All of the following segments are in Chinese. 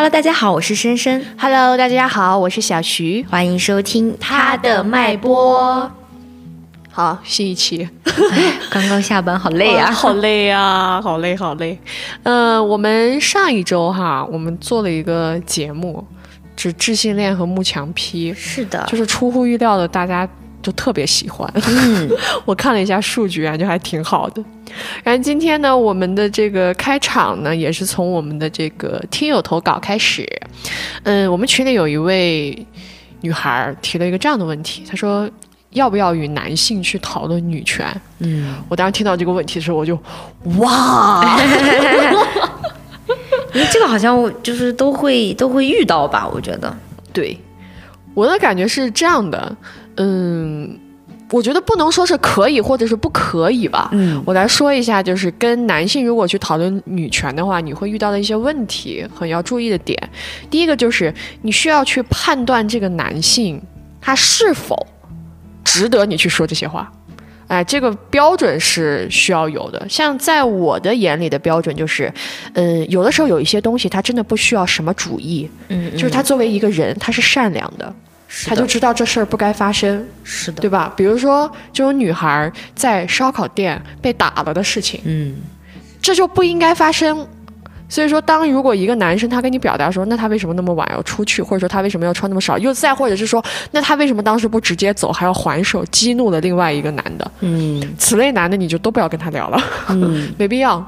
Hello，大家好，我是深深。Hello，大家好，我是小徐。欢迎收听他的脉搏。好，新一期。刚刚下班，好累 啊！好累啊，好累，好累。呃，我们上一周哈，我们做了一个节目，指智性恋和幕墙批，是的，就是出乎意料的，大家就特别喜欢。嗯，我看了一下数据啊，就还挺好的。然后今天呢，我们的这个开场呢，也是从我们的这个听友投稿开始。嗯，我们群里有一位女孩提了一个这样的问题，她说要不要与男性去讨论女权？嗯，我当时听到这个问题的时候，我就哇，因为这个好像我就是都会都会遇到吧，我觉得。对，我的感觉是这样的，嗯。我觉得不能说是可以或者是不可以吧。嗯，我来说一下，就是跟男性如果去讨论女权的话，你会遇到的一些问题和要注意的点。第一个就是你需要去判断这个男性他是否值得你去说这些话。哎，这个标准是需要有的。像在我的眼里的标准就是，嗯，有的时候有一些东西他真的不需要什么主义，嗯，就是他作为一个人，他是善良的。他就知道这事儿不该发生，是的，对吧？比如说这种女孩在烧烤店被打了的事情，嗯，这就不应该发生。所以说，当如果一个男生他跟你表达说，那他为什么那么晚要出去，或者说他为什么要穿那么少，又再或者是说，那他为什么当时不直接走，还要还手，激怒了另外一个男的，嗯，此类男的你就都不要跟他聊了，嗯，没必要。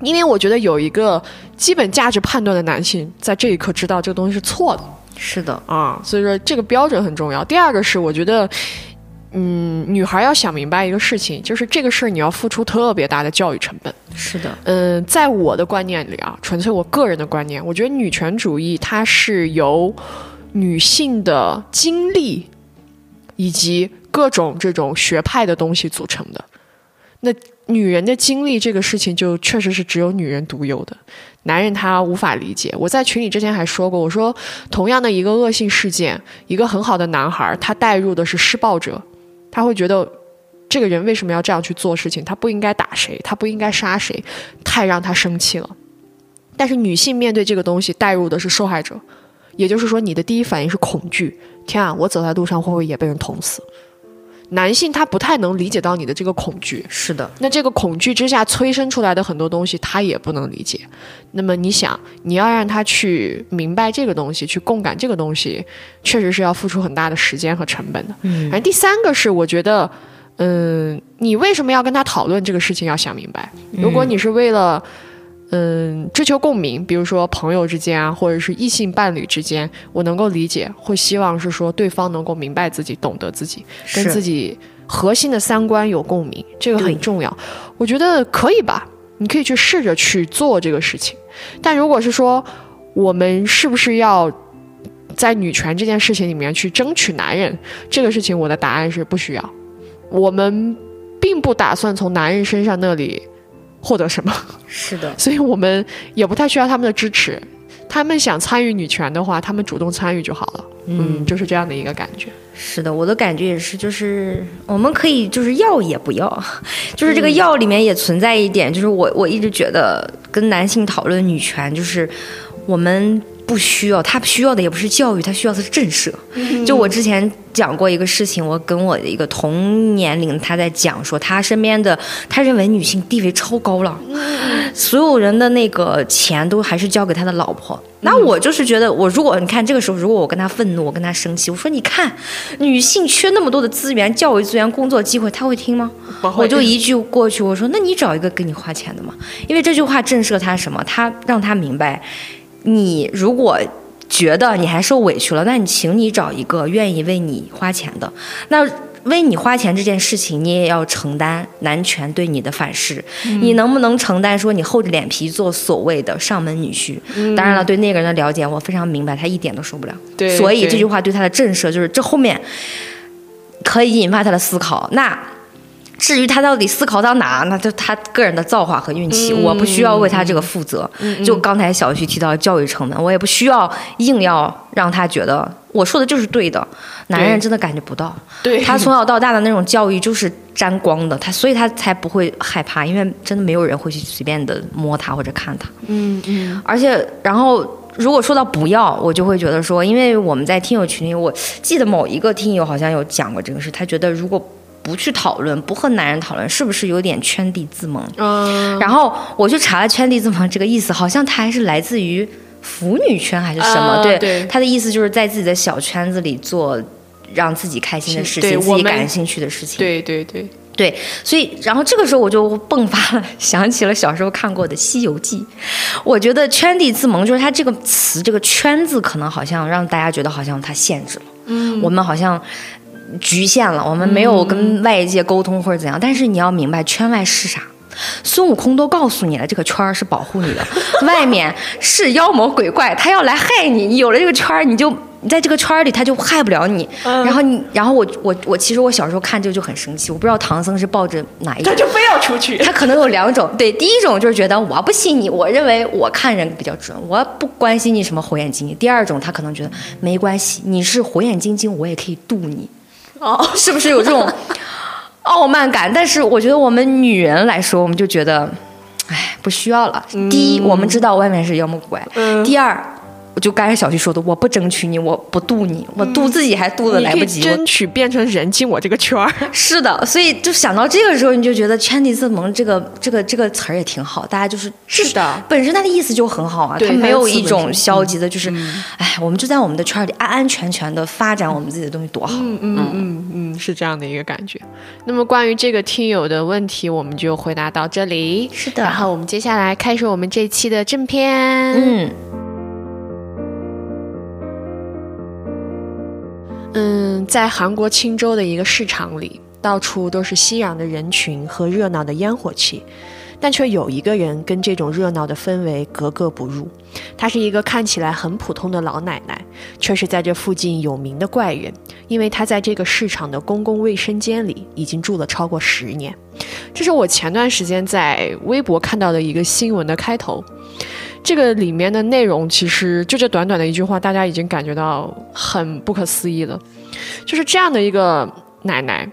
因为我觉得有一个基本价值判断的男性，在这一刻知道这个东西是错的。是的啊，所以说这个标准很重要。第二个是，我觉得，嗯，女孩要想明白一个事情，就是这个事儿你要付出特别大的教育成本。是的，嗯，在我的观念里啊，纯粹我个人的观念，我觉得女权主义它是由女性的经历以及各种这种学派的东西组成的。那女人的经历这个事情，就确实是只有女人独有的，男人他无法理解。我在群里之前还说过，我说同样的一个恶性事件，一个很好的男孩，他带入的是施暴者，他会觉得这个人为什么要这样去做事情？他不应该打谁，他不应该杀谁，太让他生气了。但是女性面对这个东西，带入的是受害者，也就是说，你的第一反应是恐惧。天啊，我走在路上会不会也被人捅死？男性他不太能理解到你的这个恐惧，是的，那这个恐惧之下催生出来的很多东西，他也不能理解。那么你想，你要让他去明白这个东西，去共感这个东西，确实是要付出很大的时间和成本的。嗯，然后第三个是，我觉得，嗯，你为什么要跟他讨论这个事情，要想明白。如果你是为了，嗯，追求共鸣，比如说朋友之间啊，或者是异性伴侣之间，我能够理解，会希望是说对方能够明白自己，懂得自己，跟自己核心的三观有共鸣，这个很重要。我觉得可以吧，你可以去试着去做这个事情。但如果是说，我们是不是要在女权这件事情里面去争取男人，这个事情我的答案是不需要。我们并不打算从男人身上那里。获得什么？是的，所以我们也不太需要他们的支持。他们想参与女权的话，他们主动参与就好了。嗯，嗯就是这样的一个感觉。是的，我的感觉也是，就是我们可以就是要也不要，就是这个要里面也存在一点，就是我我一直觉得跟男性讨论女权，就是我们。不需要，他需要的也不是教育，他需要的是震慑。嗯就我之前讲过一个事情，我跟我的一个同年龄他在讲说，他身边的他认为女性地位超高了，所有人的那个钱都还是交给他的老婆。那我就是觉得，我如果你看这个时候，如果我跟他愤怒，我跟他生气，我说你看，女性缺那么多的资源、教育资源、工作机会，他会听吗？我就一句过去，我说那你找一个给你花钱的嘛，因为这句话震慑他什么？他让他明白。你如果觉得你还受委屈了，那你请你找一个愿意为你花钱的。那为你花钱这件事情，你也要承担男权对你的反噬。嗯、你能不能承担说你厚着脸皮做所谓的上门女婿？嗯、当然了，对那个人的了解，我非常明白，他一点都受不了。对，所以这句话对他的震慑就是这后面可以引发他的思考。那。至于他到底思考到哪，那就他个人的造化和运气，嗯、我不需要为他这个负责。嗯、就刚才小徐提到教育成本，我也不需要硬要让他觉得我说的就是对的。男人真的感觉不到，对他从小到大的那种教育就是沾光的，他所以他才不会害怕，因为真的没有人会去随便的摸他或者看他。嗯嗯。而且，然后如果说到不要，我就会觉得说，因为我们在听友群里，我记得某一个听友好像有讲过这个事，他觉得如果不去讨论，不和男人讨论，是不是有点圈地自萌？嗯，然后我去查了“圈地自萌”这个意思，好像它还是来自于腐女圈还是什么？对，啊对它的意思就是在自己的小圈子里做让自己开心的事情，自己感兴趣的事情。对对对，对，所以然后这个时候我就迸发了，想起了小时候看过的《西游记》。我觉得“圈地自萌”就是它这个词，这个“圈”字可能好像让大家觉得好像它限制了，嗯，我们好像局限了，我们没有跟外界沟通或者怎样。但是你要明白，圈外是啥？孙悟空都告诉你了，这个圈儿是保护你的，外面是妖魔鬼怪，他要来害你。你有了这个圈儿，你就你在这个圈儿里，他就害不了你。然后你，然后我我我，其实我小时候看这个就很生气，我不知道唐僧是抱着哪一种他。就非要出去。他可能有两种，对，第一种就是觉得我不信你，我认为我看人比较准，我不关心你什么火眼金睛。第二种，他可能觉得没关系，你是火眼金睛，我也可以渡你，哦，是不是有这种 傲慢感？但是我觉得我们女人来说，我们就觉得，哎，不需要了。第一，我们知道外面是妖魔鬼怪；嗯第二。我就刚才小徐说的，我不争取你，我不渡你，我渡自己还渡的来不及。我争取变成人进我这个圈儿。是的，所以就想到这个时候，你就觉得“圈地自萌”这个这个这个词儿也挺好，大家就是是的，本身它的意思就很好啊，它没有一种消极的，就是，哎，我们就在我们的圈儿里安安全全的发展我们自己的东西，多好。嗯嗯嗯嗯，是这样的一个感觉。那么关于这个听友的问题，我们就回答到这里。是的然后我们接下来开始我们这期的正片。嗯嗯，在韩国青州的一个市场里，到处都是熙攘的人群和热闹的烟火气，但却有一个人跟这种热闹的氛围格格不入。她是一个看起来很普通的老奶奶，却是在这附近有名的怪人，因为她在这个市场的公共卫生间里已经住了超过十年。这是我前段时间在微博看到的一个新闻的开头。这个里面的内容其实就这短短的一句话，大家已经感觉到很不可思议了。就是这样的一个奶奶，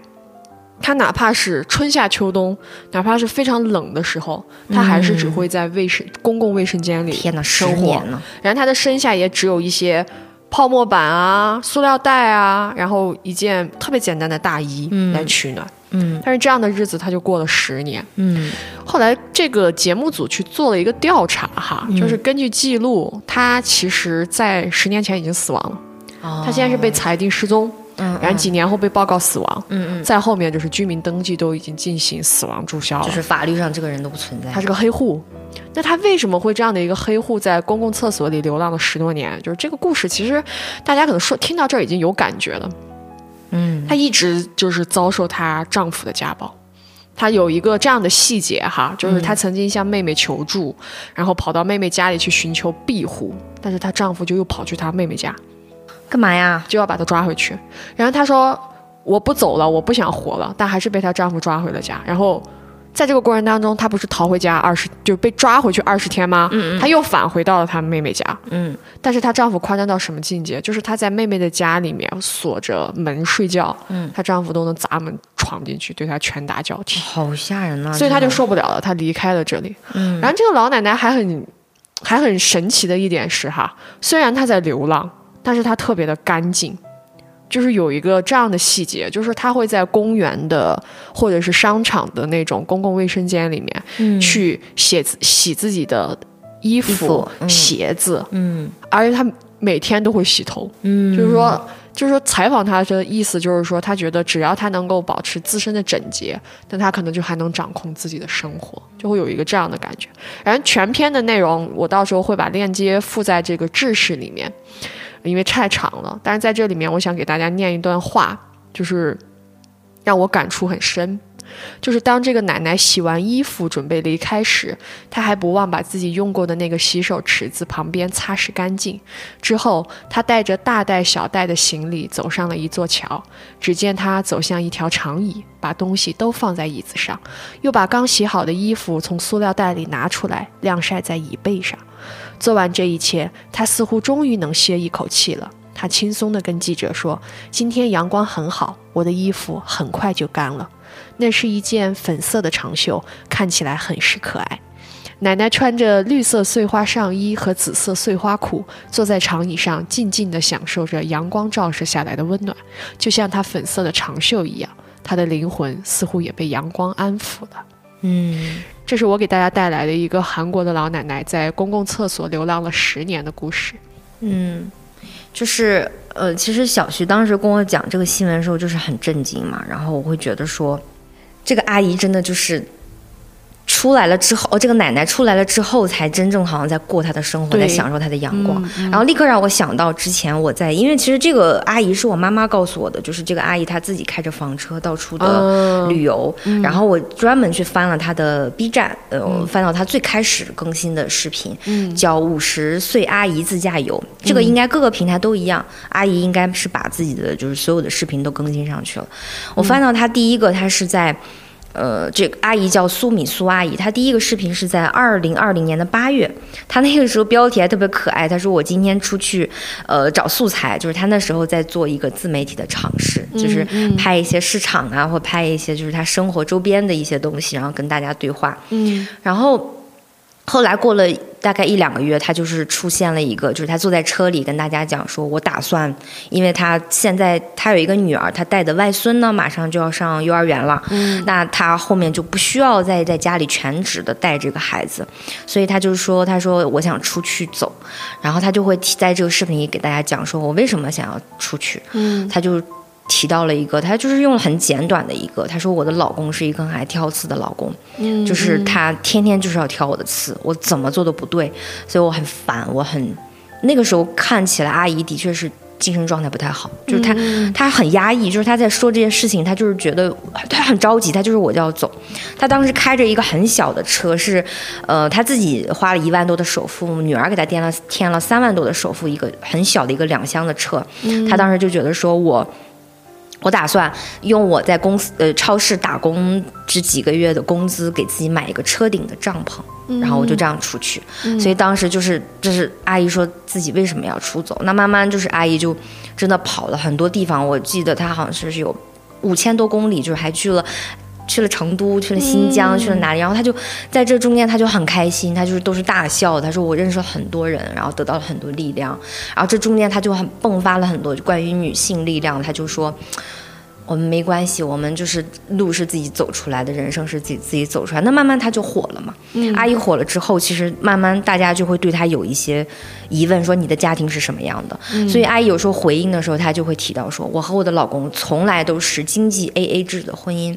她哪怕是春夏秋冬，哪怕是非常冷的时候，她还是只会在卫生、公共卫生间里天哪，十生活然后她的身下也只有一些泡沫板啊、塑料袋啊，然后一件特别简单的大衣来取暖。嗯但是这样的日子，他就过了十年。嗯后来这个节目组去做了一个调查，哈，就是根据记录，他其实在十年前已经死亡了，哦他现在是被裁定失踪，嗯然后几年后被报告死亡，嗯嗯，再后面就是居民登记都已经进行死亡注销了，就是法律上这个人都不存在他。是个黑户。那他为什么会这样的一个黑户在公共厕所里流浪了十多年？就是这个故事，其实大家可能说听到这儿已经有感觉了。嗯她一直就是遭受她丈夫的家暴。她有一个这样的细节哈，就是她曾经向妹妹求助，然后跑到妹妹家里去寻求庇护，但是她丈夫就又跑去她妹妹家，干嘛呀？就要把她抓回去。然后她说：“我不走了，我不想活了。”但还是被她丈夫抓回了家。然后在这个过程当中，她不是逃回家二十，就被抓回去二十天吗？嗯嗯她又返回到了她妹妹家。嗯但是她丈夫夸张到什么境界？就是她在妹妹的家里面锁着门睡觉，嗯，她丈夫都能砸门闯进去，对她拳打脚踢，好吓人啊！所以她就受不了了，她离开了这里。嗯然后这个老奶奶还很还很神奇的一点是哈，虽然她在流浪，但是她特别的干净。就是有一个这样的细节，就是他会在公园的或者是商场的那种公共卫生间里面，嗯。去洗自洗自己的衣服、衣服嗯。鞋子，嗯。而且他每天都会洗头。嗯，就是说，就是说采访他的意思就是说，他觉得只要他能够保持自身的整洁，那他可能就还能掌控自己的生活，就会有一个这样的感觉。然后全篇的内容，我到时候会把链接附在这个制式里面，因为太长了。但是在这里面，我想给大家念一段话，就是让我感触很深。就是当这个奶奶洗完衣服准备离开时，她还不忘把自己用过的那个洗手池子旁边擦拭干净。之后，她带着大袋小袋的行李走上了一座桥。只见她走向一条长椅，把东西都放在椅子上，又把刚洗好的衣服从塑料袋里拿出来晾晒在椅背上。做完这一切，她似乎终于能歇一口气了。她轻松地跟记者说：“今天阳光很好，我的衣服很快就干了。”那是一件粉色的长袖，看起来很是可爱。奶奶穿着绿色碎花上衣和紫色碎花裤，坐在长椅上，静静地享受着阳光照射下来的温暖，就像她粉色的长袖一样。她的灵魂似乎也被阳光安抚了。嗯，这是我给大家带来的一个韩国的老奶奶在公共厕所流浪了十年的故事。嗯，就是呃，其实小徐当时跟我讲这个新闻的时候，就是很震惊嘛。然后我会觉得说，这个阿姨真的就是出来了之后，哦，这个奶奶出来了之后，才真正好像在过她的生活，在享受她的阳光。然后立刻让我想到之前我在，因为其实这个阿姨是我妈妈告诉我的，就是这个阿姨她自己开着房车到处的嗯旅游。然后我专门去翻了她的 B 站，呃，我翻到她最开始更新的视频，叫《五十岁阿姨自驾游》。这个应该各个平台都一样，阿姨应该是把自己的就是所有的视频都更新上去了。我翻到她第一个，她是在。呃，这个阿姨叫苏米苏阿姨，她第一个视频是在二零二零年的八月，她那个时候标题还特别可爱，她说我今天出去，呃，找素材，就是她那时候在做一个自媒体的尝试，就是拍一些市场啊，或拍一些就是她生活周边的一些东西，然后跟大家对话，嗯。然后后来过了大概一两个月，他就是出现了一个，就是他坐在车里跟大家讲说，我打算，因为他现在他有一个女儿，他带的外孙呢马上就要上幼儿园了，嗯。那他后面就不需要再在家里全职的带这个孩子，所以他就说，他说我想出去走，然后他就会提在这个视频里给大家讲说我为什么想要出去，嗯。他就提到了一个，他就是用了很简短的一个，他说我的老公是一个很爱挑刺的老公，嗯就是他天天就是要挑我的刺，我怎么做都不对，所以我很烦，我很那个时候看起来阿姨的确是精神状态不太好，就是她、她很压抑，就是她在说这件事情，她就是觉得她很着急，她就是我就要走。她当时开着一个很小的车，是呃她自己花了一万多的首付，女儿给她垫了添了三万多的首付，一个很小的一个两厢的车。她当时就觉得说我。我打算用我在公司呃超市打工这几个月的工资，给自己买一个车顶的帐篷，然后我就这样出去。所以当时就是就是阿姨说自己为什么要出走，那慢慢就是阿姨就真的跑了很多地方。我记得她好像是有五千多公里，就是还去了。去了成都，去了新疆，去了哪里？然后他就在这中间，他就很开心，他就是都是大笑。他说我认识了很多人，然后得到了很多力量。然后这中间他就很迸发了很多关于女性力量。他就说。我们没关系，我们就是路是自己走出来的，人生是自己自己走出来。那慢慢他就火了嘛。阿姨火了之后，其实慢慢大家就会对她有一些疑问，说你的家庭是什么样的？所以阿姨有时候回应的时候，她就会提到说，我和我的老公从来都是经济 A A 制的婚姻。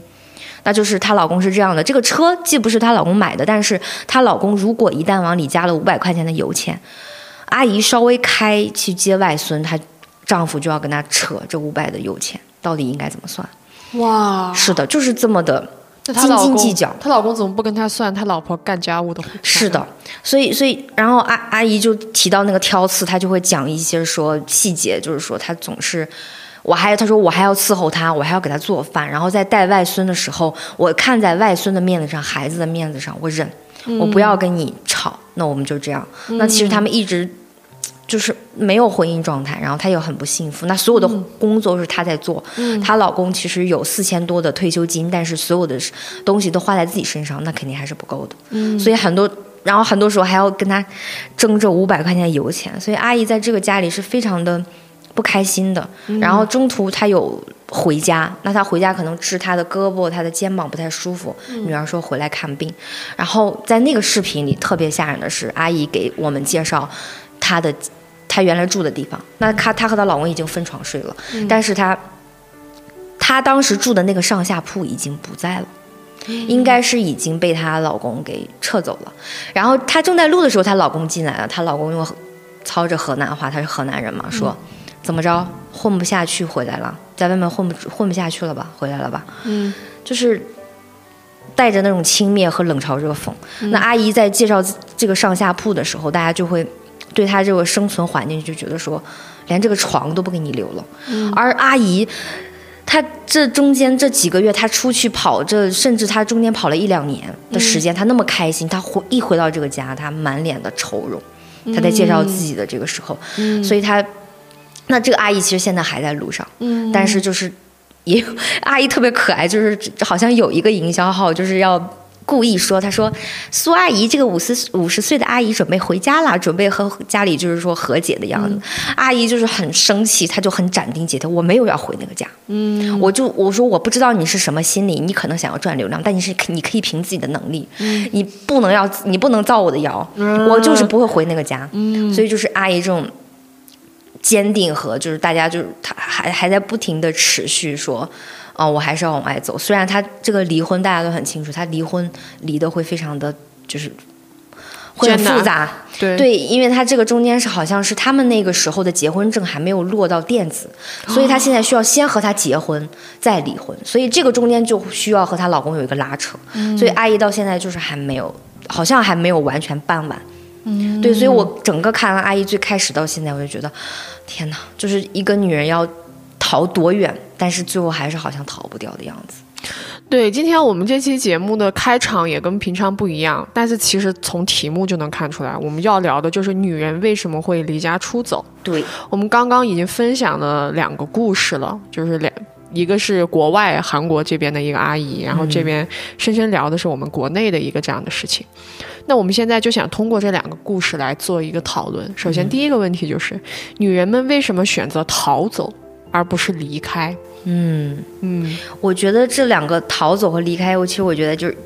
那就是她老公是这样的，这个车既不是她老公买的，但是她老公如果一旦往里加了五百块钱的油钱，阿姨稍微开去接外孙，她丈夫就要跟她扯这五百的油钱，到底应该怎么算？哇，是的，就是这么的斤斤计较。她老公怎么不跟她算她老婆干家务的？是的，所以所以，然后阿阿姨就提到那个挑刺，她就会讲一些说细节，就是说她总是。我还，他说我还要伺候他，我还要给他做饭，然后在带外孙的时候，我看在外孙的面子上，孩子的面子上，我忍，我不要跟你吵，那我们就这样。那其实他们一直就是没有婚姻状态，然后他又很不幸福。那所有的工作是她在做，她老公其实有四千多的退休金，但是所有的东西都花在自己身上，那肯定还是不够的。所以很多，然后很多时候还要跟他争这五百块钱的油钱，所以阿姨在这个家里是非常的不开心的。然后中途她有回家，那她回家可能治她的胳膊、她的肩膀不太舒服，女儿说回来看病。然后在那个视频里特别吓人的是，阿姨给我们介绍她的她原来住的地方。那她她和她老公已经分床睡了，但是她她当时住的那个上下铺已经不在了。应该是已经被她老公给撤走了。然后她正在录的时候，她老公进来了。她老公用操着河南话，他是河南人嘛，说、怎么着？混不下去回来了，在外面混不混不下去了吧，回来了吧？嗯，就是带着那种轻蔑和冷嘲热讽。那阿姨在介绍这个上下铺的时候，大家就会对她这个生存环境就觉得说，连这个床都不给你留了。而阿姨，她这中间这几个月，她出去跑，这甚至她中间跑了一两年的时间，她那么开心，她回一回到这个家，她满脸的愁容。她在介绍自己的这个时候，所以她，那这个阿姨其实现在还在路上，但是就是也 阿姨特别可爱，就是好像有一个营销号就是要故意说，他说苏阿姨这个五十五十岁的阿姨准备回家了，准备和家里就是说和解的样子。阿姨就是很生气，她就很斩钉截铁，我没有要回那个家。嗯，我就我说我不知道你是什么心理，你可能想要赚流量，但你是你可以凭自己的能力，你不能要你不能造我的谣，我就是不会回那个家。嗯，所以就是阿姨这种坚定和就是大家就是他还还在不停的持续说。哦，我还是要往外走。虽然他这个离婚，大家都很清楚，他离婚离的会非常的就是会很复杂。对对，因为他这个中间是好像是他们那个时候的结婚证还没有落到电子，所以他现在需要先和他结婚再离婚，所以这个中间就需要和她老公有一个拉扯。所以阿姨到现在就是还没有，好像还没有完全办完。嗯，对，所以我整个看完阿姨最开始到现在，我就觉得，天哪，就是一个女人要。逃多远？但是最后还是好像逃不掉的样子。对，今天我们这期节目的开场也跟平常不一样，但是其实从题目就能看出来，我们要聊的就是女人为什么会离家出走。对，我们刚刚已经分享了两个故事了，就是两一个是国外韩国这边的一个阿姨，然后这边深深聊的是我们国内的一个这样的事情。那我们现在就想通过这两个故事来做一个讨论。首先，第一个问题就是，女人们为什么选择逃走？而不是离开，嗯嗯，我觉得这两个逃走和离开，我其实我觉得就是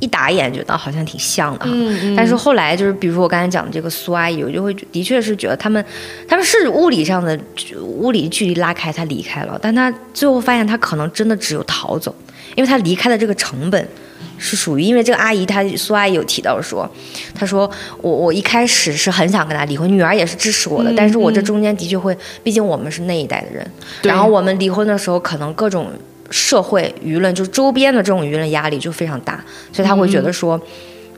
一打眼觉得好像挺像的，嗯嗯，但是后来就是比如说我刚才讲的这个苏阿姨，我就会的确是觉得他们他们是物理上的物理距离拉开，他离开了，但他最后发现他可能真的只有逃走，因为他离开的这个成本。是属于，因为这个阿姨，她苏阿姨有提到说，她说我我一开始是很想跟他离婚，女儿也是支持我的，但是我这中间的确会，毕竟我们是那一代的人，然后我们离婚的时候，可能各种社会舆论，就是周边的这种舆论压力就非常大，所以他会觉得说，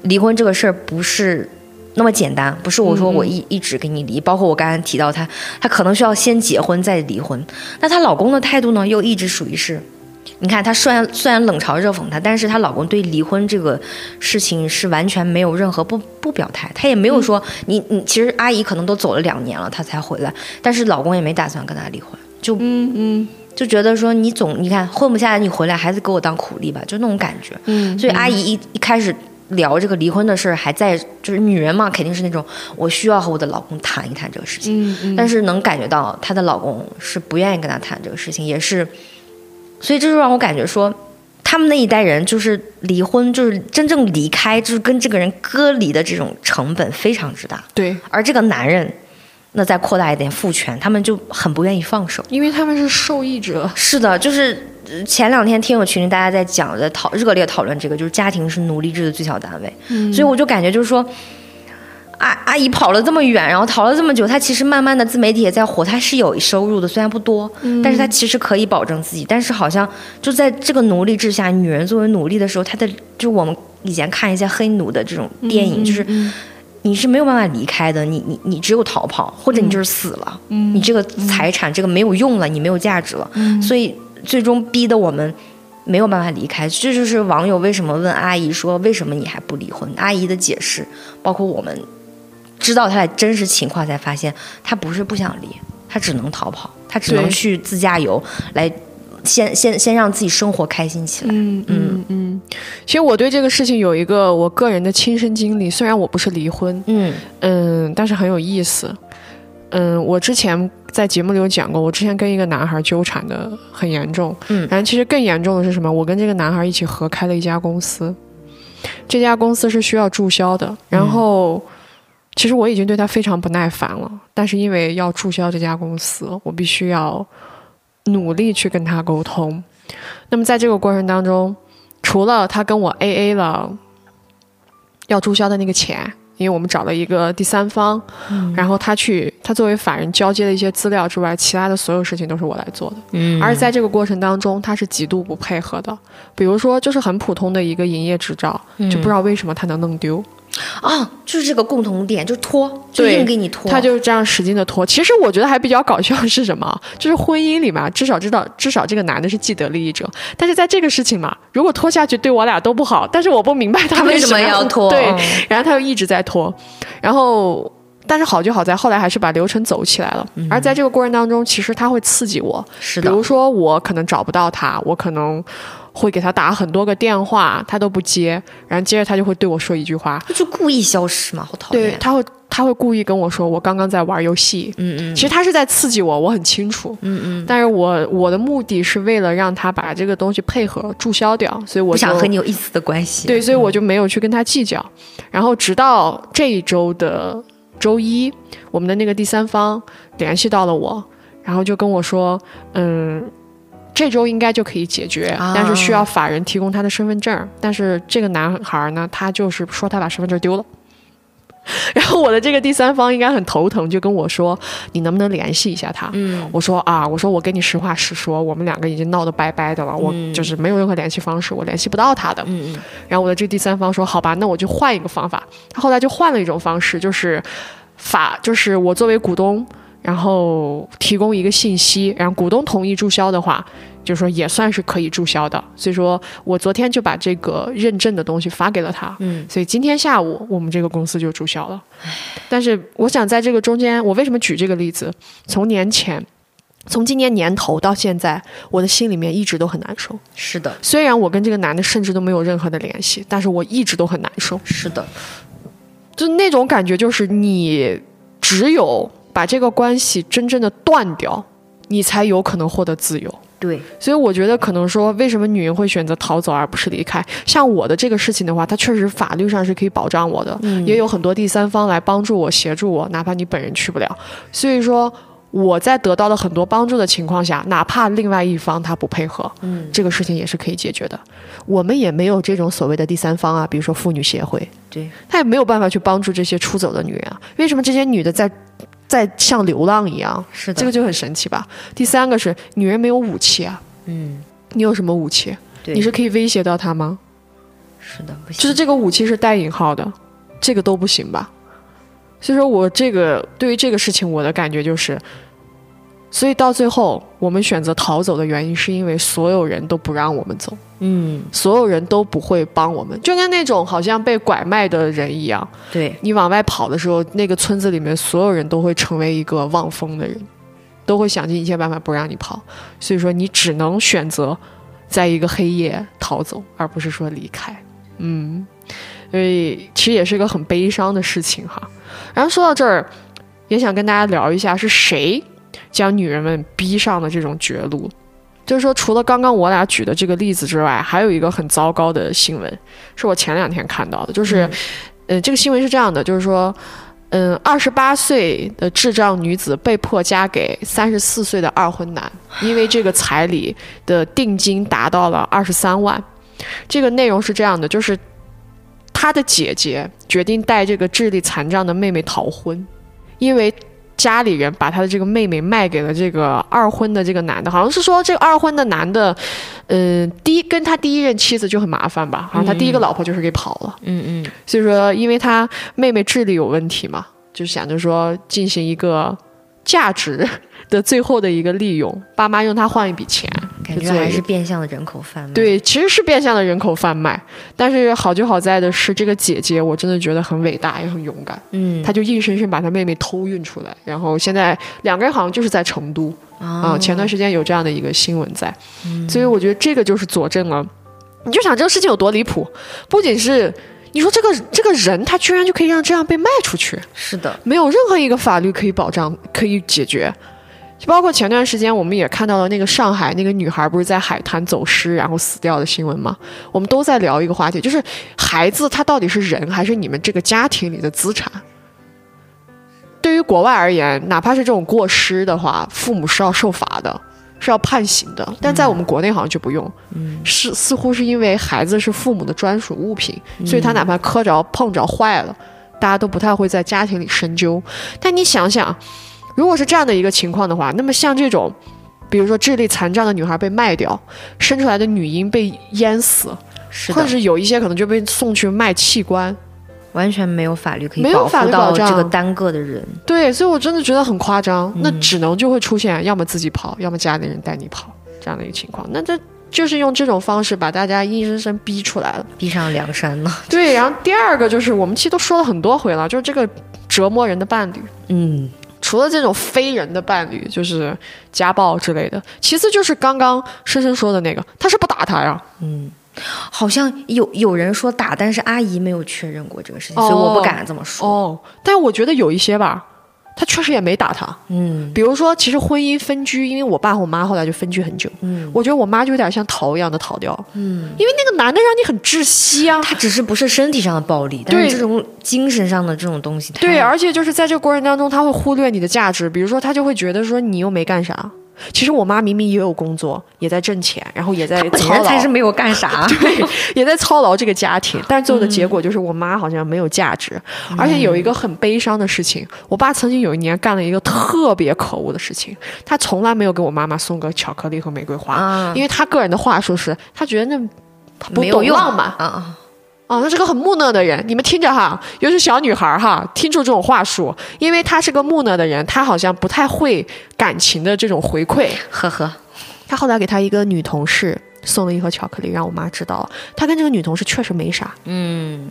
离婚这个事儿不是那么简单，不是我说我一一直跟你离，包括我刚才提到她，她可能需要先结婚再离婚，那她老公的态度呢，又一直属于是。你看，她虽然虽然冷嘲热讽她，但是她老公对离婚这个事情是完全没有任何不不表态，他也没有说你你其实阿姨可能都走了两年了，她才回来，但是老公也没打算跟她离婚，就嗯嗯，就觉得说你总你看混不下来，你回来还是给我当苦力吧，就那种感觉。嗯，所以阿姨一一开始聊这个离婚的事儿，还在就是女人嘛，肯定是那种我需要和我的老公谈一谈这个事情，嗯嗯，但是能感觉到她的老公是不愿意跟她谈这个事情，也是。所以这就让我感觉说，他们那一代人就是离婚，就是真正离开，就是跟这个人割离的这种成本非常之大。对，而这个男人，那再扩大一点，父权，他们就很不愿意放手，因为他们是受益者。是的，就是前两天听友群里大家在讲，在讨热烈讨论这个，就是家庭是奴隶制的最小单位。嗯，所以我就感觉就是说。阿阿姨跑了这么远，然后逃了这么久，她其实慢慢的自媒体也在火，她是有收入的，虽然不多，但是她其实可以保证自己。但是好像就在这个奴隶制下，女人作为奴隶的时候，她的就我们以前看一些黑奴的这种电影，就是你是没有办法离开的，你你你只有逃跑，或者你就是死了，你这个财产这个没有用了，你没有价值了，所以最终逼得我们没有办法离开。这就是网友为什么问阿姨说为什么你还不离婚？阿姨的解释，包括我们。知道他的真实情况，才发现他不是不想离，他只能逃跑，他只能去自驾游，来先先先让自己生活开心起来。嗯嗯嗯。其实我对这个事情有一个我个人的亲身经历，虽然我不是离婚，嗯嗯，但是很有意思。嗯，我之前在节目里有讲过，我之前跟一个男孩纠缠的很严重。嗯，然后其实更严重的是什么？我跟这个男孩一起合开了一家公司，这家公司是需要注销的，然后。其实我已经对他非常不耐烦了，但是因为要注销这家公司，我必须要努力去跟他沟通。那么在这个过程当中，除了他跟我 A A 了要注销的那个钱，因为我们找了一个第三方，然后他去他作为法人交接的一些资料之外，其他的所有事情都是我来做的。嗯，而在这个过程当中，他是极度不配合的。比如说，就是很普通的一个营业执照，就不知道为什么他能弄丢。啊，就是这个共同点，就拖，就硬给你拖，他就是这样使劲的拖。其实我觉得还比较搞笑是什么？就是婚姻里嘛，至少知道，至少这个男的是既得利益者。但是在这个事情嘛，如果拖下去对我俩都不好。但是我不明白他为什么要拖。对，然后他又一直在拖。然后，但是好就好在后来还是把流程走起来了。而在这个过程当中，其实他会刺激我。是的。比如说我可能找不到他，我可能。会给他打很多个电话，他都不接，然后接着他就会对我说一句话，就故意消失嘛，好讨厌。对他会他会故意跟我说我刚刚在玩游戏，嗯嗯其实他是在刺激我，我很清楚，嗯嗯，但是我我的目的是为了让他把这个东西配合注销掉，所以我不想和你有一丝的关系。对，所以我就没有去跟他计较。然后直到这一周的周一，我们的那个第三方联系到了我，然后就跟我说，嗯。这周应该就可以解决，啊但是需要法人提供他的身份证。但是这个男孩呢，他就是说他把身份证丢了。然后我的这个第三方应该很头疼，就跟我说：“你能不能联系一下他？”嗯我说啊，我说我跟你实话实说，我们两个已经闹得掰掰的了，我就是没有任何联系方式，我联系不到他的。嗯嗯然后我的这个第三方说：“好吧，那我就换一个方法。”他后来就换了一种方式，就是法，就是我作为股东，然后提供一个信息，然后股东同意注销的话，就是说也算是可以注销的。所以说我昨天就把这个认证的东西发给了他。嗯所以今天下午我们这个公司就注销了。但是我想在这个中间，我为什么举这个例子？从年前，从今年年头到现在，我的心里面一直都很难受。是的，虽然我跟这个男的甚至都没有任何的联系，但是我一直都很难受。是的，就那种感觉，就是你只有把这个关系真正的断掉，你才有可能获得自由。对，所以我觉得可能说，为什么女人会选择逃走而不是离开？像我的这个事情的话，它确实法律上是可以保障我的，也有很多第三方来帮助我、协助我，哪怕你本人去不了。所以说。我在得到了很多帮助的情况下，哪怕另外一方他不配合，嗯，这个事情也是可以解决的。我们也没有这种所谓的第三方啊，比如说妇女协会，对，他也没有办法去帮助这些出走的女人啊。为什么这些女的在在像流浪一样？是的，这个就很神奇吧。第三个是女人没有武器啊，嗯，你有什么武器？对，你是可以威胁到她吗？是的，不行，就是这个武器是带引号的，这个都不行吧？所以说我这个对于这个事情，我的感觉就是，所以到最后我们选择逃走的原因，是因为所有人都不让我们走，嗯，所有人都不会帮我们，就跟那种好像被拐卖的人一样。对，你往外跑的时候，那个村子里面所有人都会成为一个望风的人，都会想尽一切办法不让你跑。所以说，你只能选择在一个黑夜逃走，而不是说离开。嗯，所以其实也是一个很悲伤的事情哈。然后说到这儿，也想跟大家聊一下是谁将女人们逼上了这种绝路。就是说，除了刚刚我俩举的这个例子之外，还有一个很糟糕的新闻，是我前两天看到的，就是。呃，这个新闻是这样的，就是说，嗯，二十八岁的智障女子被迫嫁给三十四岁的二婚男，因为这个彩礼的定金达到了二十三万。这个内容是这样的，就是她的姐姐决定带这个智力残障的妹妹逃婚，因为家里人把他的这个妹妹卖给了这个二婚的这个男的，好像是说这个二婚的男的，嗯、第一跟他第一任妻子就很麻烦吧，好像他第一个老婆就是给跑了。嗯嗯，所以说，因为他妹妹智力有问题嘛，就想着说进行一个价值的最后的一个利用，爸妈用他换一笔钱，感觉还是变相的人口贩卖。，对，其实是变相的人口贩卖。但是好就好在的是，这个姐姐我真的觉得很伟大，也很勇敢，嗯，她就硬生生把她妹妹偷运出来，然后现在两个人好像就是在成都啊、啊前段时间有这样的一个新闻在，所以我觉得这个就是佐证了，你就想这个事情有多离谱，不仅是你说这个这个人他居然就可以让这样被卖出去，是的，没有任何一个法律可以保障可以解决。就包括前段时间我们也看到了那个上海那个女孩不是在海滩走失然后死掉的新闻吗？我们都在聊一个话题，就是孩子他到底是人还是你们这个家庭里的资产？对于国外而言，哪怕是这种过失的话，父母是要受罚的，是要判刑的。但在我们国内好像就不用，是似乎是因为孩子是父母的专属物品，所以他哪怕磕着碰着坏了，大家都不太会在家庭里深究。但你想想，如果是这样的一个情况的话，那么像这种，比如说智力残障的女孩被卖掉，生出来的女婴被淹死，或者是有一些可能就被送去卖器官。完全没有法律可以保护到这个单个的人。对，所以我真的觉得很夸张。那只能就会出现要么自己跑，要么家里人带你跑这样的一个情况。那这就是用这种方式把大家硬生生逼出来了。逼上梁山了。对，然后第二个就是我们其实都说了很多回了，就是这个折磨人的伴侣。嗯，除了这种非人的伴侣，就是家暴之类的，其次就是刚刚深深说的那个，他是不打他呀。嗯好像有有人说打，但是阿姨没有确认过这个事情，所以我不敢这么说。哦，但我觉得有一些吧，他确实也没打他。嗯比如说，其实婚姻分居，因为我爸和我妈后来就分居很久，嗯我觉得我妈就有点像逃一样的逃掉，嗯，因为那个男的让你很窒息啊。他只是不是身体上的暴力，但对是这种精神上的这种东西，对，而且就是在这个过程当中，他会忽略你的价值，比如说他就会觉得说你又没干啥。其实我妈明明也有工作，也在挣钱，然后也在本操劳，人才是没有干啥。对，也在操劳这个家庭，但是最后的结果就是我妈好像没有价值，而且有一个很悲伤的事情，我爸曾经有一年干了一个特别可恶的事情，他从来没有给我妈妈送过巧克力和玫瑰花，啊。因为他个人的话术是，他觉得那不没有用懂浪漫。啊啊！哦，他是个很木讷的人，你们听着哈，尤其是小女孩儿哈，听住这种话术，因为他是个木讷的人，他好像不太会感情的这种回馈，呵呵，他后来给他一个女同事送了一盒巧克力，让我妈知道了。他跟这个女同事确实没啥，嗯，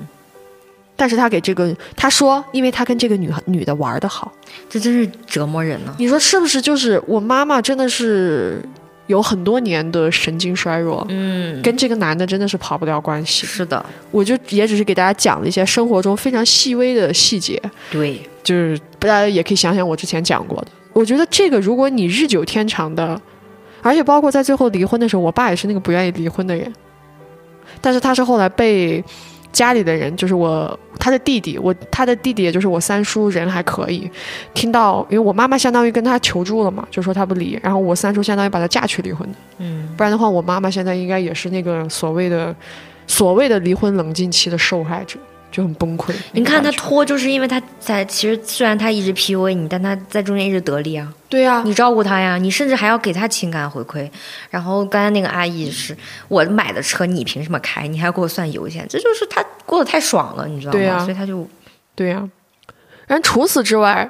但是他给这个他说，因为他跟这个女女的玩的好，这真是折磨人呢。你说是不是？就是我妈妈真的是有很多年的神经衰弱，嗯，跟这个男的真的是跑不了关系。是的，我就也只是给大家讲了一些生活中非常细微的细节，对，就是大家也可以想想我之前讲过的。我觉得这个，如果你日久天长的，而且包括在最后离婚的时候，我爸也是那个不愿意离婚的人，但是他是后来被家里的人，就是我他的弟弟，我他的弟弟也就是我三叔人还可以，听到，因为我妈妈相当于跟他求助了嘛，就说他不离，然后我三叔相当于把他嫁去离婚。的，嗯，不然的话，我妈妈现在应该也是那个所谓的所谓的离婚冷静期的受害者，就很崩溃。你看他拖，就是因为他在其实虽然他一直 PUA 你，但他在中间一直得利啊。对啊，你照顾他呀，你甚至还要给他情感回馈。然后刚才那个阿姨是我买的车，你凭什么开？你还给我算油钱，这就是他过得太爽了，你知道吗？对啊所以他就对呀、然后除此之外，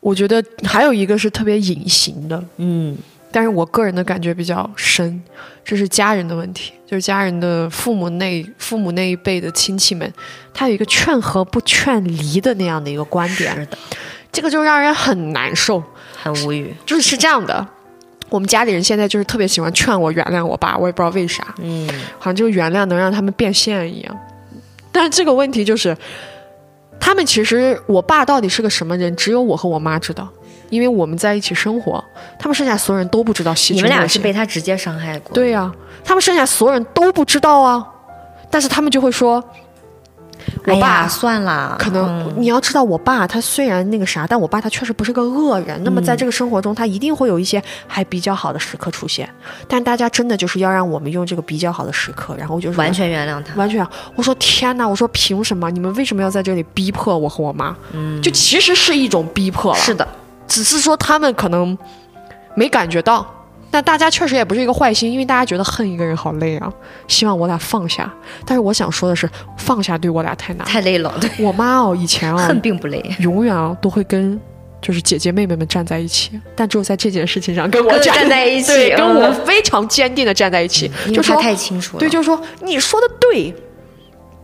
我觉得还有一个是特别隐形的，嗯但是我个人的感觉比较深，这是家人的问题，就是家人的父母那父母那一辈的亲戚们，他有一个劝和不劝离的那样的一个观点，是的，这个就让人很难受。很无语。就是是这样的，我们家里人现在就是特别喜欢劝我原谅我爸，我也不知道为啥，嗯好像这个原谅能让他们变现一样。但是这个问题就是，他们其实我爸到底是个什么人，只有我和我妈知道，因为我们在一起生活，他们剩下所有人都不知道你们俩是被他直接伤害过。，对呀、他们剩下所有人都不知道啊，但是他们就会说，我哎爸呀，算了，可能嗯你要知道，我爸他虽然那个啥，但我爸他确实不是个恶人。那么在这个生活中，他一定会有一些还比较好的时刻出现。但大家真的就是要让我们用这个比较好的时刻，然后就是完全原谅他。完全。我说天哪！我说凭什么？你们为什么要在这里逼迫我和我妈？嗯，就其实是一种逼迫了，是的，只是说他们可能没感觉到。但大家确实也不是一个坏心，因为大家觉得恨一个人好累啊，希望我俩放下。但是我想说的是，放下对我俩太难。太累了。对，我妈哦，以前哦，恨并不累。永远啊都会跟就是姐姐妹妹们站在一起，但只有在这件事情上跟我站站在一起对，跟嗯我非常坚定的站在一起，就说太清楚了。对，就是说你说的对。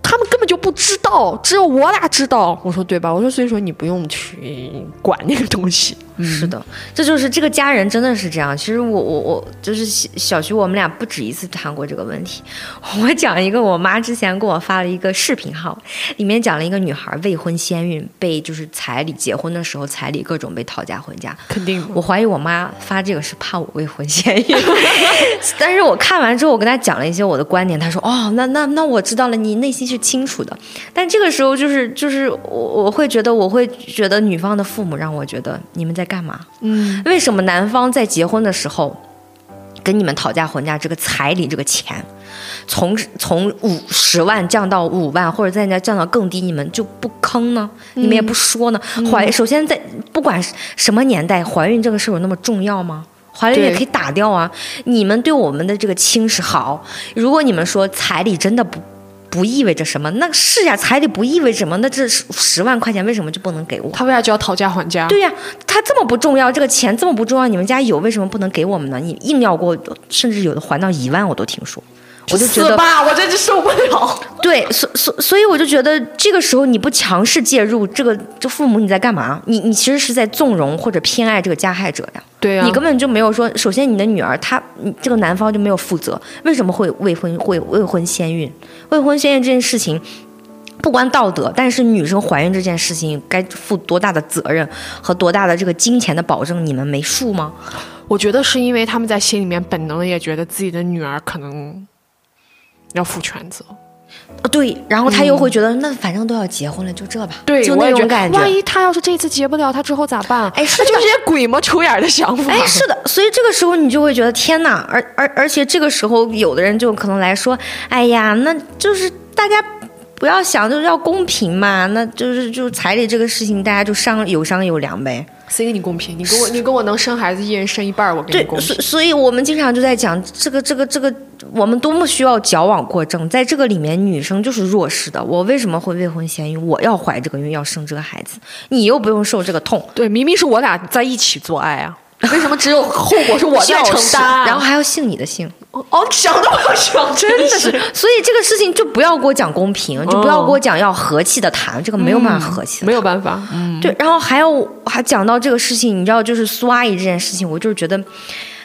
他们根本就不知道，只有我俩知道。我说对吧？我说所以说你不用去管那个东西。是的，这就是这个家人真的是这样。其实我我我就是小小徐，我们俩不止一次谈过这个问题。我讲一个，我妈之前给我发了一个视频号，里面讲了一个女孩未婚先孕，被就是彩礼结婚的时候彩礼各种被讨价还价。肯定我怀疑我妈发这个是怕我未婚先孕，但是我看完之后，我跟她讲了一些我的观点，她说哦，那那那我知道了，你内心是清楚的。但这个时候就是就是我我会觉得我会觉得女方的父母让我觉得你们在干嘛？嗯，为什么男方在结婚的时候跟你们讨价还价这个彩礼这个钱，从从五十万降到五万，或者在那降到更低，你们就不坑呢？你们也不说呢？怀首先在不管什么年代，怀孕这个事有那么重要吗？怀孕也可以打掉啊！你们对我们的这个亲是好，如果你们说彩礼真的不不意味着什么，那是呀，彩礼不意味着什么，那这十十万块钱为什么就不能给我？他为啥就要讨价还价？对呀、他这么不重要，这个钱这么不重要，你们家有为什么不能给我们呢？你硬要给我，甚至有的还到一万，我都听说。我就觉得我真是受不了。对，所所所以我就觉得这个时候你不强势介入，这个这父母你在干嘛？你你其实是在纵容或者偏爱这个加害者呀。对啊你根本就没有说，首先你的女儿她你这个男方就没有负责，为什么会未婚会未婚先孕？未婚先孕这件事情。不关道德，但是女生怀孕这件事情该负多大的责任和多大的这个金钱的保证，你们没数吗？我觉得是因为他们在心里面本能的也觉得自己的女儿可能要负全责。呃对，然后他又会觉得，那反正都要结婚了，就这吧，对，就那种感觉。万一他要是这次结不了，他之后咋办？哎那就是些鬼魔丑眼的想法。哎，是的，所以这个时候你就会觉得天哪，而而而且这个时候有的人就可能来说，哎呀，那就是大家不要想就是要公平嘛，那就是就彩礼这个事情，大家就商有商有量呗。谁给你公平？你跟我，你跟我能生孩子，一人生一半，我给你对公，平。所所以我们经常就在讲这个这个这个，我们多么需要矫枉过正，在这个里面，女生就是弱势的。我为什么会未婚先孕？我要怀这个孕，要生这个孩子，你又不用受这个痛。对，明明是我俩在一起做爱啊，为什么只有后果是我在承担啊？然后还要姓你的姓，哦，想都不要想，真的是。所以这个事情就不要给我讲公平，就不要给我讲要和气的谈，这个没有办法和气。没有办法，嗯，对，然后还有还讲到这个事情，你知道，就是苏阿姨这件事情，我就是觉得，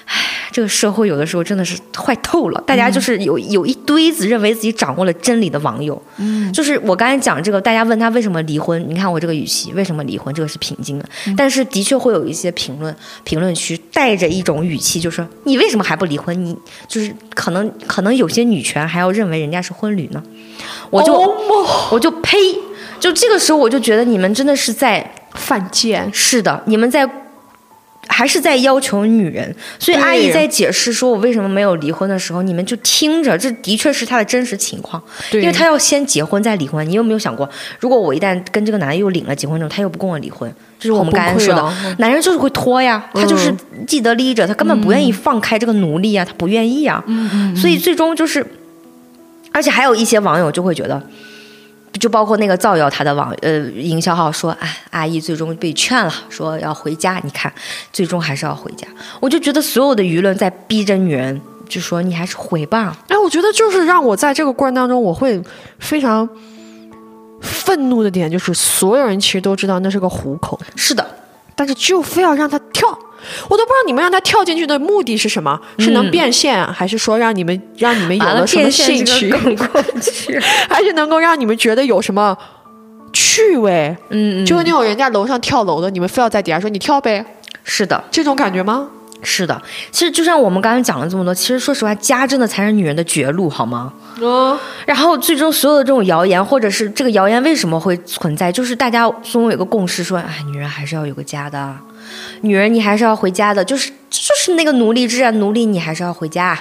唉，这个社会有的时候真的是坏透了。大家就是有有一堆子认为自己掌握了真理的网友，嗯，就是我刚才讲这个，大家问他为什么离婚，你看我这个语气，为什么离婚？这个是平静的，但是的确会有一些评论评论区带着一种语气，就说你为什么还不离婚？你就是可能可能有些女权还要认为人家是婚侣呢，我就、我就呸。就这个时候，我就觉得你们真的是在犯贱。是的，你们在还是在要求女人，所以阿姨在解释说我为什么没有离婚的时候，你们就听着，这的确是她的真实情况，对。因为她要先结婚再离婚。你有没有想过，如果我一旦跟这个男的又领了结婚证，他又不跟我离婚，这是我们刚才说的，男人就是会拖呀，他就是嗯既得利益者，他根本不愿意放开这个奴隶啊，他不愿意啊，嗯。所以最终就是，而且还有一些网友就会觉得。就包括那个造谣他的网呃营销号说，哎，阿姨最终被劝了，说要回家。你看，最终还是要回家。我就觉得所有的舆论在逼着女人，就说你还是回吧。哎，我觉得就是让我在这个过程当中，我会非常愤怒的点，就是所有人其实都知道那是个虎口，是的，但是就非要让他跳。我都不知道你们让他跳进去的目的是什么？是能变现，还是说让你们让你们有了了什么兴趣。还是能够让你们觉得有什么趣味？嗯嗯，就是那种人家楼上跳楼的，你们非要在底下说你跳呗，是的，这种感觉吗？是的。其实就像我们刚才讲了这么多，其实说实话，家真的才是女人的绝路，好吗？嗯，然后最终所有的这种谣言，或者是这个谣言为什么会存在，就是大家总有一个共识说，哎，女人还是要有个家的，女人你还是要回家的，就是就是那个奴隶制啊，奴隶你还是要回家，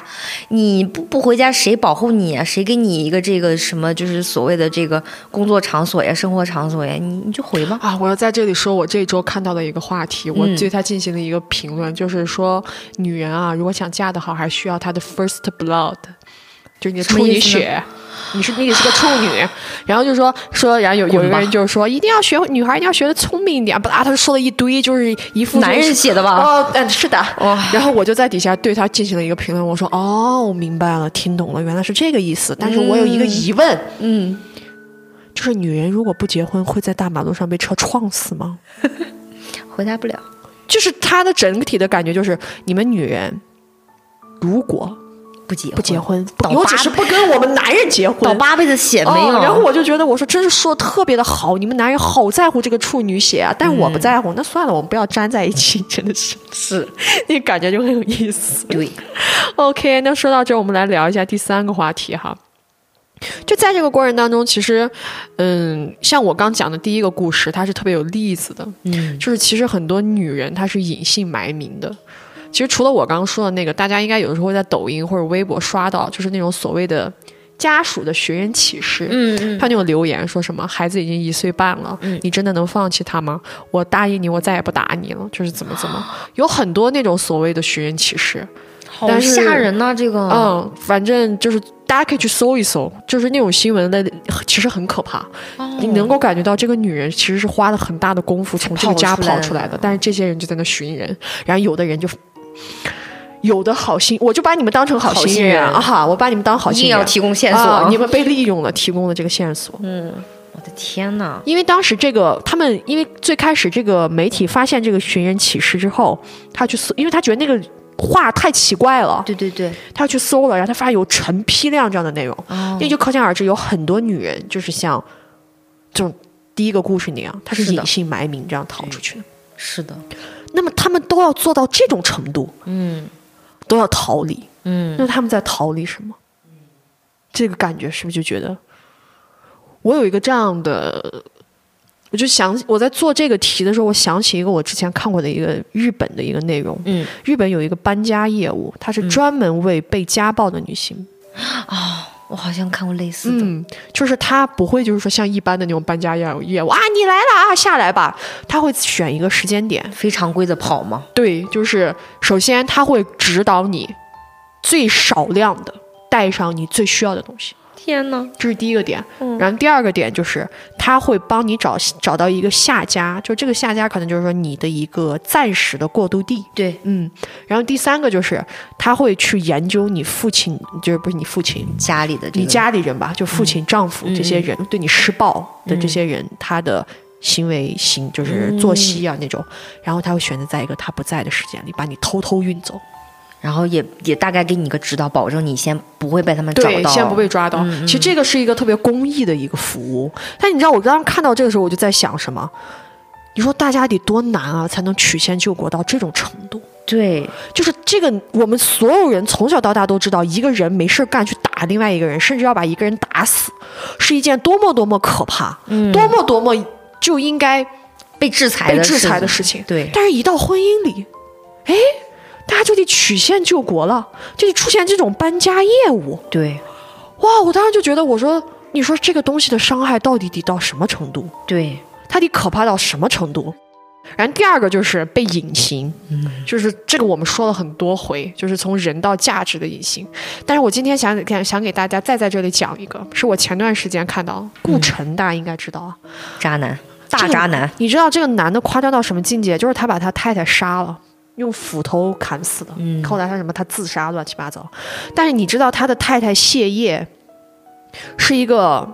你不不回家谁保护你啊？谁给你一个这个什么就是所谓的这个工作场所呀、生活场所呀？你你就回吧。啊，我要在这里说，我这周看到的一个话题，我对它进行了一个评论，就是说，女人啊，如果想嫁得好，还需要她的 first blood，就是你的处女血。你是你得是个处女，然后就说说，然后有有一个人就是说，一定要学女孩一定要学的聪明一点，不啊，他就说了一堆，就是一副男人写的吧？哦，嗯，是的。哦然后我就在底下对他进行了一个评论，我说哦，我明白了，听懂了，原来是这个意思。但是我有一个疑问，嗯，就是女人如果不结婚，会在大马路上被车撞死吗？回答不了。就是他的整体的感觉就是，你们女人如果不结不结婚，倒八我只是不跟我们男人结婚，倒八辈子血没有。哦然后我就觉得，我说真是说的特别的好，你们男人好在乎这个处女血啊，但是我不在乎，那算了，我们不要粘在一起，真的是是，那感觉就很有意思。对，OK，那说到这儿，我们来聊一下第三个话题哈。就在这个过程当中，其实，嗯，像我刚讲的第一个故事，它是特别有例子的。嗯，就是其实很多女人她是隐姓埋名的。其实除了我刚刚说的那个，大家应该有的时候会在抖音或者微博刷到，就是那种所谓的家属的寻人启事。嗯嗯，他那种留言说什么孩子已经一岁半了，你真的能放弃他吗？我答应你，我再也不打你了，就是怎么怎么，有很多那种所谓的寻人启事。好吓人呐、这个。嗯，反正就是大家可以去搜一搜，就是那种新闻的，其实很可怕。哦你能够感觉到这个女人其实是花了很大的功夫从这个家跑出来的，但是这些人就在那寻人，然后有的人就。有的好心，我就把你们当成好心人啊哈，我把你们当好心人，硬要提供线索。啊，你们被利用了，提供了这个线索。嗯我的天哪！因为当时这个他们，因为最开始这个媒体发现这个寻人启事之后，他去搜，因为他觉得那个话太奇怪了，对对对，他要去搜了，然后他发现有成批量这样的内容，哦那就可想而知，有很多女人就是像这种第一个故事那样，她是隐姓埋名这样逃出去的。是的，那么他们都要做到这种程度，嗯。都要逃离，嗯，那他们在逃离什么？这个感觉是不是就觉得，我有一个这样的，我就想我在做这个题的时候，我想起一个我之前看过的一个日本的一个内容，嗯，日本有一个搬家业务，它是专门为被家暴的女性，我好像看过类似的。嗯，就是他不会就是说像一般的那种搬家业务业务啊，你来了啊，下来吧，他会选一个时间点，非常规的跑吗？对，就是首先他会指导你最少量的带上你最需要的东西，天哪！这是第一个点。嗯。然后第二个点就是他会帮你找找到一个下家，就这个下家可能就是说你的一个暂时的过渡地。对，嗯，然后第三个就是他会去研究你父亲，就是不是你父亲，家里的这个。你家里人吧，就父亲、丈夫这些人对你施暴的这些人，他的行为行就是作息啊那种，然后他会选择在一个他不在的时间里把你偷偷运走，然后也也大概给你一个指导，保证你先不会被他们找对，到，先不被抓到。其实这个是一个特别公益的一个服务，但你知道我刚刚看到这个时候，我就在想什么？你说大家得多难啊，才能曲线救国到这种程度？对，就是这个，我们所有人从小到大都知道，一个人没事干去打另外一个人，甚至要把一个人打死，是一件多么多么可怕，嗯多么多么就应该被制裁被制裁的事情。对，但是，一到婚姻里，哎，大家就得曲线救国了，就得出现这种搬家业务。对哇，我当时就觉得，我说，你说这个东西的伤害到底得到什么程度？对，它得可怕到什么程度？然后第二个就是被隐形，嗯就是这个我们说了很多回，就是从人到价值的隐形。但是我今天想想想给大家再在这里讲一个，是我前段时间看到顾晨，大家应该知道啊，渣男，大渣男，你知道这个男的夸张到什么境界？就是他把他太太杀了。用斧头砍死的，嗯。后来他什么他自杀乱七八糟，但是你知道他的太太谢烨是一个，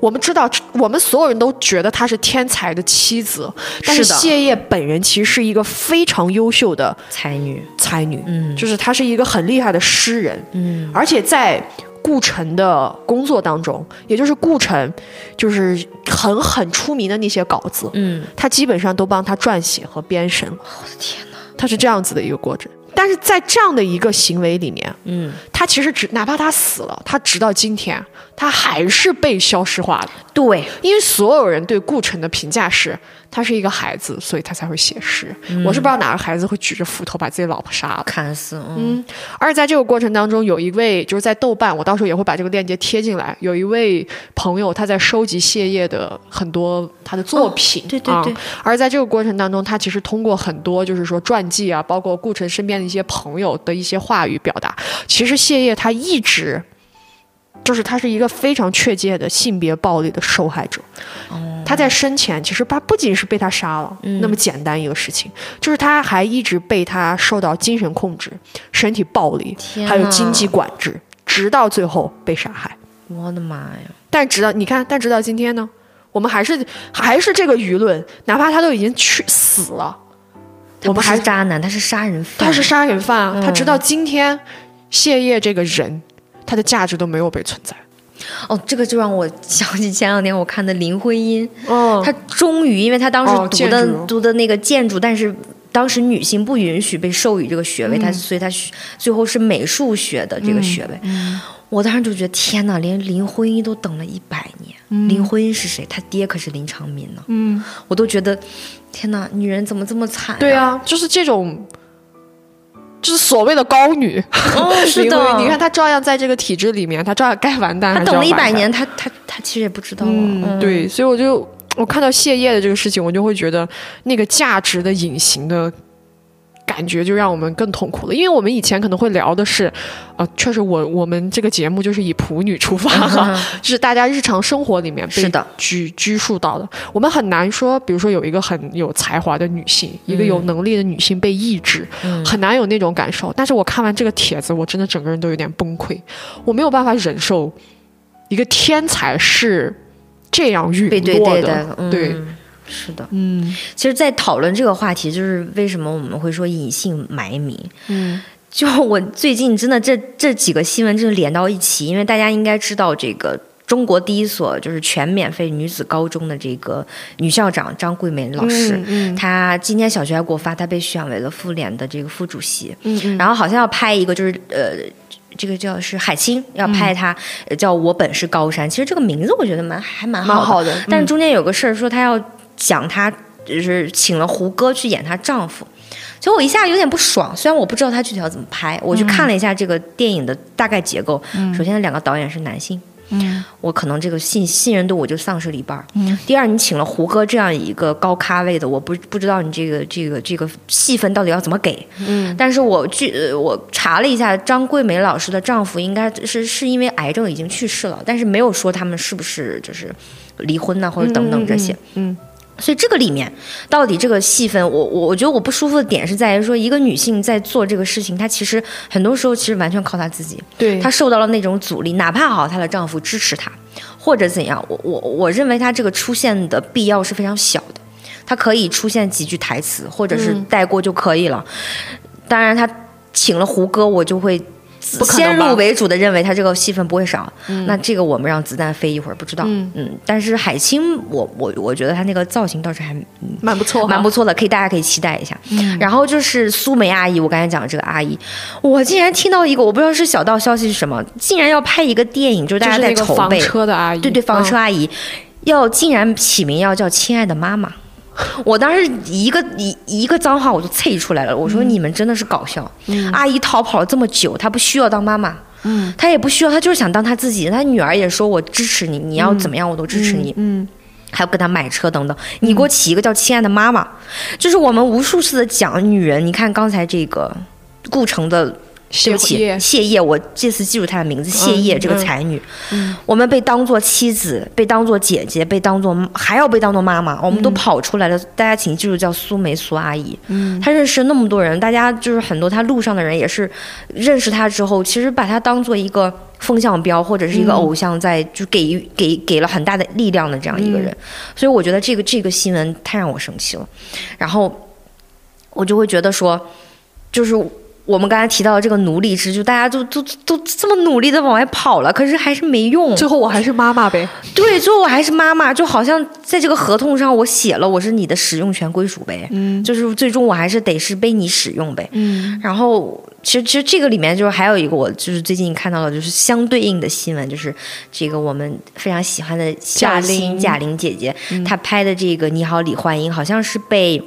我们知道我们所有人都觉得她是天才的妻子，但是谢烨本人其实是一个非常优秀的才女，才女，嗯。就是她是一个很厉害的诗人，嗯，而且在顾城的工作当中，也就是顾城就是很很出名的那些稿子，嗯，他基本上都帮他撰写和编审。了。我的天哪，它是这样子的一个过程。但是在这样的一个行为里面，嗯，他其实只哪怕他死了，他直到今天，他还是被消失化的。对，因为所有人对顾城的评价是，他是一个孩子，所以他才会写诗。我是不知道哪个孩子会举着斧头把自己老婆杀了。砍死，嗯，而且在这个过程当中，有一位就是在豆瓣，我到时候也会把这个链接贴进来。有一位朋友他在收集谢烨的很多他的作品，啊对对对而在这个过程当中，他其实通过很多就是说传记啊，包括顾城身边的一些朋友的一些话语表达，其实谢烨他一直。就是他是一个非常确切的性别暴力的受害者，他在生前其实他不仅是被他杀了、那么简单一个事情，就是他还一直被他受到精神控制、身体暴力，还有经济管制，直到最后被杀害。我的妈呀，但直到你看，但直到今天呢，我们还是还是这个舆论，哪怕他都已经去死了，他不是渣男，他是杀人犯，他是杀人犯啊，嗯他直到今天，谢烨这个人，他的价值都没有被存在。哦，这个就让我想起前两天我看的林徽因，哦她终于，因为她当时哦读的、读的那个建筑，但是当时女性不允许被授予这个学位，她所以她学最后是美术学的这个学位。我当时就觉得天哪，连林徽因都等了一百年。林徽因是谁？她爹可是林长民呢。嗯，我都觉得天哪，女人怎么这么惨、对，啊，就是这种。就是所谓的高女，哦，是林的你看她照样在这个体制里面，她照样该完蛋。她等了一百年，她她她其实也不知道啊。嗯，对，所以我就我看到谢烨的这个事情，我就会觉得那个价值的隐形的感觉就让我们更痛苦了。因为我们以前可能会聊的是，呃，确实我我们这个节目就是以普女出发哈，就是大家日常生活里面被是的拘拘束到的。我们很难说，比如说有一个很有才华的女性，一个有能力的女性被抑制，很难有那种感受。但是我看完这个帖子，我真的整个人都有点崩溃，我没有办法忍受一个天才是这样陨落的，对的，嗯对，是的。嗯其实，在讨论这个话题，就是为什么我们会说隐姓埋名。嗯就我最近真的这这几个新闻真的连到一起，因为大家应该知道这个中国第一所就是全免费女子高中的这个女校长张桂梅老师，嗯她今天小学还给我发，她被选为了妇联的这个副主席，嗯嗯然后好像要拍一个就是呃。这个叫是海清要拍她，呃叫我本是高山。其实这个名字我觉得蛮还蛮好好的嗯但是中间有个事儿说她要讲她就是请了胡歌去演她丈夫，所以我一下有点不爽。虽然我不知道她具体要怎么拍，我去看了一下这个电影的大概结构。首先，两个导演是男性，嗯我可能这个信信任度我就丧失了一半儿。第二，你请了胡歌这样一个高咖位的，我不不知道你这个这个这个戏份到底要怎么给。嗯但是我据呃我查了一下，张桂梅老师的丈夫应该是是因为癌症已经去世了，但是没有说他们是不是就是离婚呐、或者等等这些。嗯所以这个里面到底这个戏份，我我我觉得我不舒服的点是在于说，一个女性在做这个事情，她其实很多时候其实完全靠她自己。对她受到了那种阻力，哪怕好她的丈夫支持她，或者怎样，我我我认为她这个出现的必要是非常小的，她可以出现几句台词，或者是带过就可以了。当然，她请了胡歌，我就会。先入为主的认为他这个戏份不会少，那这个我们让子弹飞一会儿不知道，嗯。但是海清，我我我觉得她那个造型倒是还蛮不错，蛮不错的，可以大家可以期待一下。嗯。然后就是苏梅阿姨，我刚才讲的这个阿姨，我竟然听到一个我不知道是小道消息是什么，竟然要拍一个电影，就是大家在筹备，车的阿姨，对对，房车嗯。阿姨、要竟然起名要叫亲爱的妈妈。我当时一个一一个脏话我就啐出来了，我嗯说你们真的是搞笑。阿姨逃跑了这么久，她不需要当妈妈，嗯她也不需要，她就是想当她自己。她女儿也说我支持你，你要怎么样我都支持你。嗯还要给她买车等等，你给我起一个叫“亲爱的妈妈”，就是我们无数次的讲女人。你看刚才这个顾城的。对不起，谢烨，我这次记住她的名字，谢烨、嗯这个才女，嗯我们被当做妻子，被当做姐姐，被当做还要被当做妈妈，我们都跑出来了。大家请记住，叫苏梅苏阿姨。嗯她认识那么多人，大家就是很多她路上的人也是认识她之后，其实把她当做一个风向标或者是一个偶像在，就给予给给了很大的力量的这样一个人。所以我觉得这个这个新闻太让我生气了，然后我就会觉得说，就是。我们刚才提到的这个奴隶制，就大家都都都这么努力的往外跑了，可是还是没用。最后我还是妈妈呗，对，最后我还是妈妈，就好像在这个合同上我写了我是你的使用权归属呗，嗯就是最终我还是得是被你使用呗。嗯然后其实其实这个里面就是还有一个我就是最近看到的就是相对应的新闻，就是这个我们非常喜欢的贾玲贾玲姐姐，嗯她拍的这个《你好，李焕英》好像是被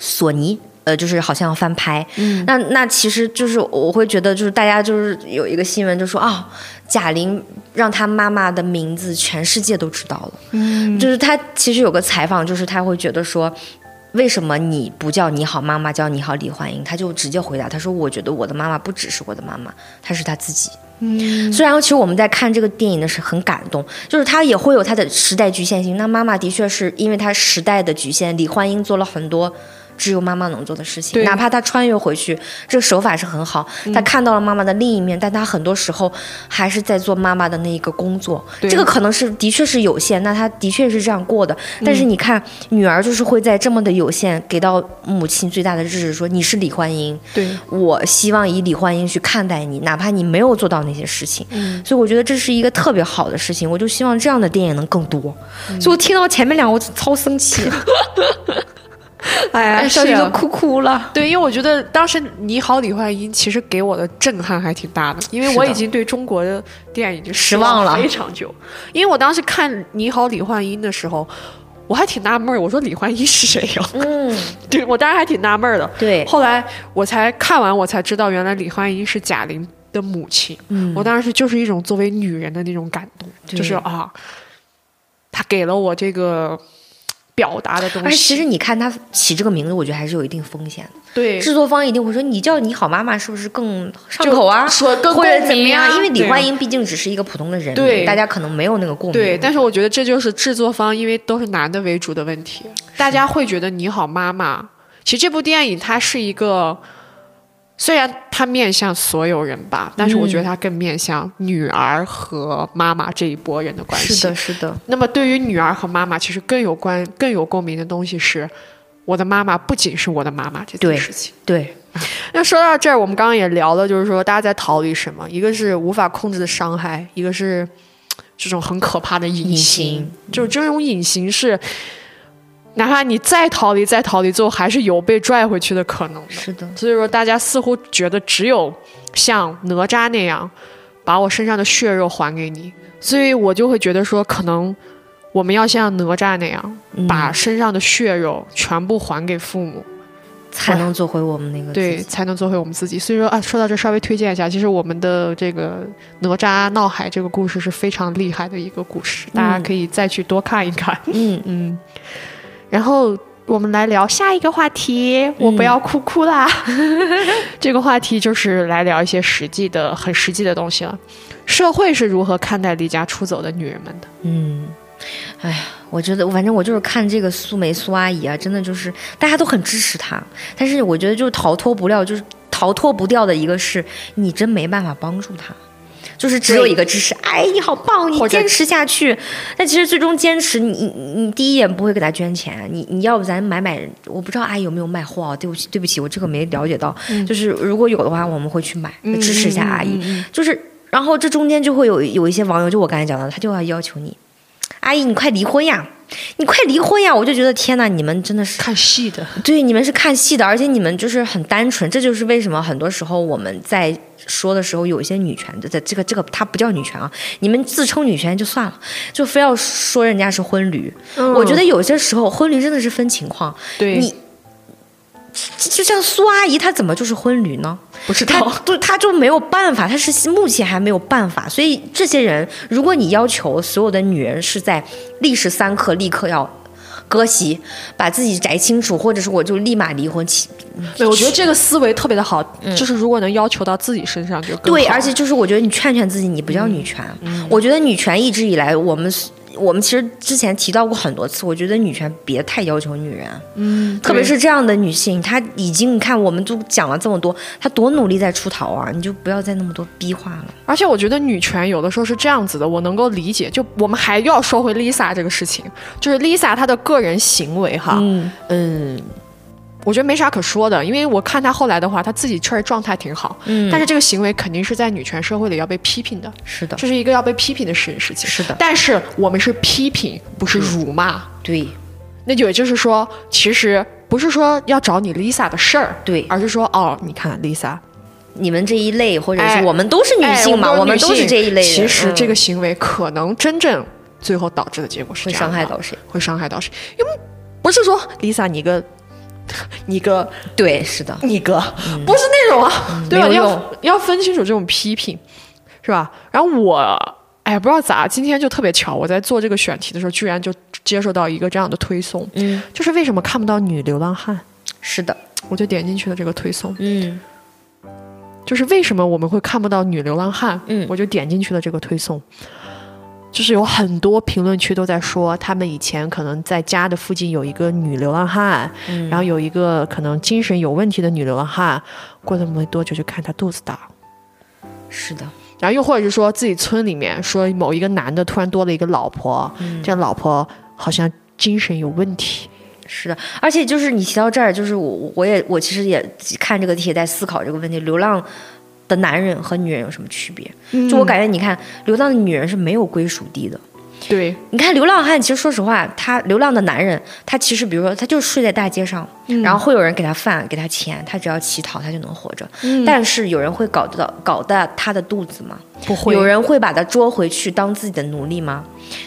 索尼。呃，就是好像要翻拍，嗯那那其实就是我会觉得，就是大家就是有一个新闻就说啊、贾玲让她妈妈的名字全世界都知道了，嗯就是她其实有个采访，就是她会觉得说，为什么你不叫你好妈妈，叫你好李焕英？她就直接回答，她说我觉得我的妈妈不只是我的妈妈，她是她自己。嗯虽然其实我们在看这个电影的时候很感动，就是她也会有她的时代局限性。那妈妈的确是因为她时代的局限，李焕英做了很多。只有妈妈能做的事情，哪怕她穿越回去，这个手法是很好。她看到了妈妈的另一面，但她很多时候还是在做妈妈的那一个工作。这个可能是的确是有限，那她的确是这样过的。但是你看，女儿就是会在这么的有限，给到母亲最大的支持，说你是李焕英，对，我希望以李焕英去看待你，哪怕你没有做到那些事情。嗯所以我觉得这是一个特别好的事情，我就希望这样的电影能更多。所以我听到前面两个我超生气，哎呀哎，小是啊雨都哭哭了。对，因为我觉得当时《你好，李焕英》其实给我的震撼还挺大的，因为我已经对中国的电影就失望了非常久。因为我当时看《你好，李焕英》的时候，我还挺纳闷儿，我说李焕英是谁呀、嗯，对我当时还挺纳闷儿的。对，后来我才看完，我才知道原来李焕英是贾玲的母亲。嗯我当时就是一种作为女人的那种感动，就是啊，她给了我这个表达的东西。而其实你看他起这个名字，我觉得还是有一定风险的。对，制作方一定会说你叫你好妈妈是不是更上口啊？说更或者怎么样？因为李焕英毕竟只是一个普通的人，对大家可能没有那个共鸣。对，但是我觉得这就是制作方因为都是男的为主的问题，大家会觉得你好妈妈。其实这部电影它是一个，虽然它面向所有人吧，但是我觉得它更面向女儿和妈妈这一波人的关系。是的，是的，那么对于女儿和妈妈，其实更有关、更有共鸣的东西是，我的妈妈不仅是我的妈妈这件事情。对，那说到这儿，我们刚刚也聊了，就是说大家在逃离什么？一个是无法控制的伤害，一个是这种很可怕的隐隐形。形就是这种隐形是，哪怕你再逃离、再逃离，最后还是有被拽回去的可能的。是的，所以说，大家似乎觉得只有像哪吒那样，把我身上的血肉还给你，所以我就会觉得说，可能我们要像哪吒那样，嗯把身上的血肉全部还给父母。才能做回我们那个对，才能做回我们自己。所以说啊，说到这，稍微推荐一下，其实我们的这个哪吒闹海这个故事是非常厉害的一个故事，大家可以再去多看一看。嗯嗯，然后我们来聊下一个话题，我不要哭哭啦。这个话题就是来聊一些实际的、很实际的东西了。社会是如何看待离家出走的女人们的？嗯，哎呀，我觉得反正我就是看这个苏梅苏阿姨啊，真的就是大家都很支持她，但是我觉得就是逃脱不了，就是逃脱不掉的一个是你真没办法帮助她。就是只有一个支持，哎，你好棒，你坚持下去。但其实最终坚持，你你你第一眼不会给他捐钱，你你要不咱买买，我不知道阿姨有没有卖货啊？对不起，对不起，我这个没了解到。就是如果有的话，我们会去买，嗯支持一下阿姨。就是，然后这中间就会有有一些网友，就我刚才讲的，他就要要求你，阿姨，你快离婚呀！你快离婚呀！我就觉得天呐，你们真的是看戏的，对，你们是看戏的，而且你们就是很单纯，这就是为什么很多时候我们在说的时候，有一些女权的，在这个这个它不叫女权啊，你们自称女权就算了，就非要说人家是婚驴。我觉得有些时候婚驴真的是分情况，对你就像苏阿姨，她怎么就是婚驴呢？不知他道。对她就没有办法，她是目前还没有办法。所以这些人，如果你要求所有的女人是在历时三刻立刻要割席，把自己摘清楚，或者是我就立马离婚，其对，我觉得这个思维特别的好，就是如果能要求到自己身上就更对，而且就是我觉得你劝劝自己，你不叫女权。我觉得女权一直以来，我们我们其实之前提到过很多次，我觉得女权别太要求女人，嗯，特别是这样的女性，她已经你看，我们都讲了这么多，她多努力在出逃啊，你就不要再那么多逼话了。而且我觉得女权有的时候是这样子的，我能够理解。就我们还要说回 Lisa 这个事情，就是 Lisa 她的个人行为哈，嗯，嗯，我觉得没啥可说的，因为我看她后来的话，她自己确实状态挺好，嗯但是这个行为肯定是在女权社会里要被批评的，是的，这是一个要被批评的事事情。是的但是我们是批评，不是辱骂。对那就也就是说，其实不是说要找你 Lisa 的事儿，对，而是说哦，你看 Lisa，你们这一类，或者哎是我们都是女性嘛，哎我们都是这一类人。其实这个嗯行为可能真正最后导致的结果是会伤害到谁？会伤害到谁？因为不是说 Lisa 你个 你哥对，是的，你哥、不是那种啊，对吧？要要分清楚这种批评，是吧？然后我哎不知道咋，今天就特别巧，我在做这个选题的时候，居然就接受到一个这样的推送，嗯，就是为什么看不到女流浪汉？是的，我就点进去了这个推送，嗯就是为什么我们会看不到女流浪汉？嗯我就点进去了这个推送，就是有很多评论区都在说，他们以前可能在家的附近有一个女流浪汉，嗯。然后有一个可能精神有问题的女流浪汉，过了没多久就看她肚子大，是的，然后又或者是说自己村里面说某一个男的突然多了一个老婆，嗯这老婆好像精神有问题，是的，而且就是你提到这儿，就是我我也我其实也看这个题也在思考这个问题：流浪的男人和女人有什么区别？就我感觉，你看，流浪的女人是没有归属地的。对，你看流浪汉，其实说实话，他流浪的男人，他其实比如说，他就睡在大街上，然后会有人给他饭，给他钱，他只要乞讨，他就能活着。但是有人会搞得到搞大他的肚子吗？不会有人会把他捉回去当自己的奴隶吗？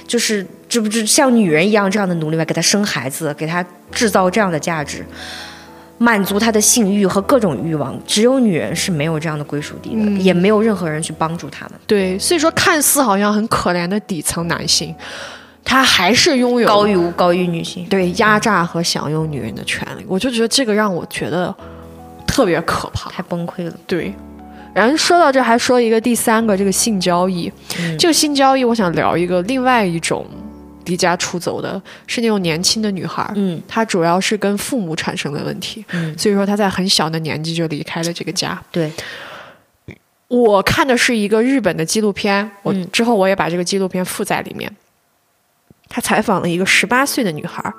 就是这不是像女人一样这样的奴隶吗？给他生孩子，给他制造这样的价值，满足他的性欲和各种欲望。只有女人是没有这样的归属地的，也没有任何人去帮助他们。对，所以说看似好像很可怜的底层男性，他还是拥有高于高于女性。对压榨和享用女人的权利。我就觉得这个让我觉得特别可怕。太崩溃了。对，然后说到这，还说一个第三个，这个性交易。嗯这个性交易，我想聊一个另外一种离家出走的，是那种年轻的女孩儿。嗯她主要是跟父母产生的问题，嗯，所以说她在很小的年纪就离开了这个家。对，我看的是一个日本的纪录片，我嗯之后我也把这个纪录片附在里面。他采访了一个十八岁的女孩儿，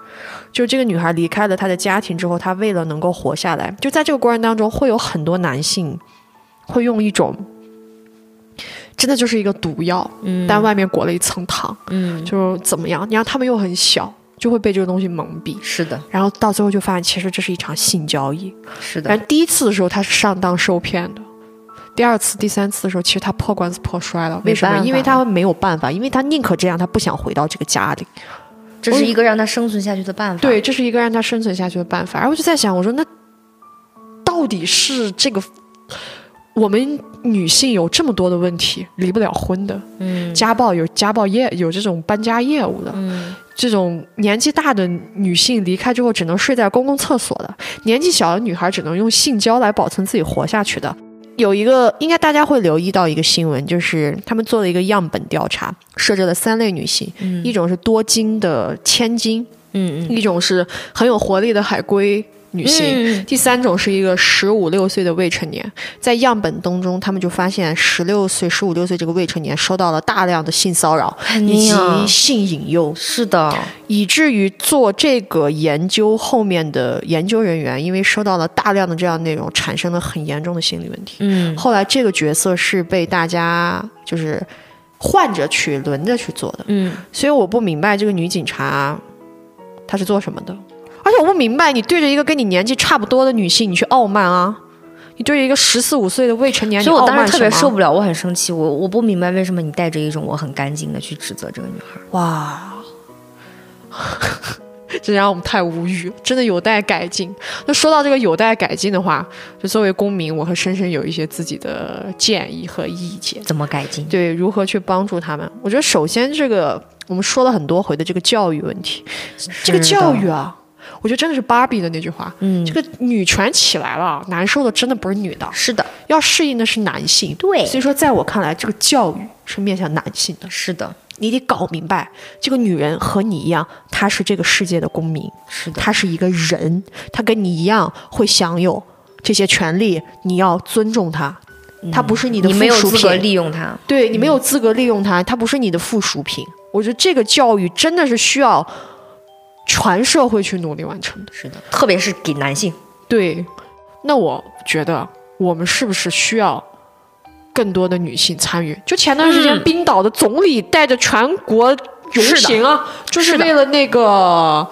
就这个女孩离开了她的家庭之后，她为了能够活下来，就在这个过程当中，会有很多男性会用一种真的就是一个毒药，嗯但外面裹了一层糖，嗯，就是怎么样？你让他们又很小，就会被这个东西蒙蔽，是的，然后到最后就发现，其实这是一场性交易。是的然，后第一次的时候他是上当受骗的，第二次、第三次的时候，其实他破罐子破摔了。为什么？因为他没有办法，因为他宁可这样，他不想回到这个家里。这是一个让他生存下去的办法。对，这是一个让他生存下去的办法。然后我就在想，我说那到底是这个我们女性有这么多的问题，离不了婚的，嗯。家暴有家暴业有这种搬家业务的，嗯。这种年纪大的女性离开之后只能睡在公共厕所的，年纪小的女孩只能用性交来保存自己活下去的。有一个应该大家会留意到一个新闻，就是他们做了一个样本调查，设置了三类女性，嗯。一种是多金的千金，嗯嗯。一种是很有活力的海归女性，嗯。第三种是一个十五六岁的未成年，在样本当中，他们就发现十六岁、十五六岁这个未成年受到了大量的性骚扰以及性引诱，是的，以至于做这个研究后面的研究人员，因为收到了大量的这样内容，产生了很严重的心理问题。嗯。后来这个角色是被大家就是换着去轮着去做的，嗯，所以我不明白这个女警察她是做什么的，而且我不明白你对着一个跟你年纪差不多的女性你去傲慢啊，你对着一个十四五岁的未成年，所以我当时特别受不了，我很生气，我我不明白为什么你带着一种我很干净的去指责这个女孩。哇，这让我们太无语，真的有待改进。那说到这个有待改进的话，就作为公民，我和深深有一些自己的建议和意见。怎么改进？对如何去帮助他们，我觉得首先这个我们说了很多回的这个教育问题，这个教育啊，我觉得真的是芭比的那句话，嗯这个女权起来了，难受的真的不是女的，是的，要适应的是男性。对所以说在我看来，这个教育是面向男性的。是的，你得搞明白，这个女人和你一样，她是这个世界的公民，是的，她是一个人，她跟你一样会享有这些权利，你要尊重她。她不是你的附属没有资格品，利用她。对你没有资格利用她，她不是你的附属品。我觉得这个教育真的是需要全社会去努力完成的。是的，特别是给男性。对，那我觉得我们是不是需要更多的女性参与？就前段时间，嗯冰岛的总理带着全国游行啊，就是是为了那个，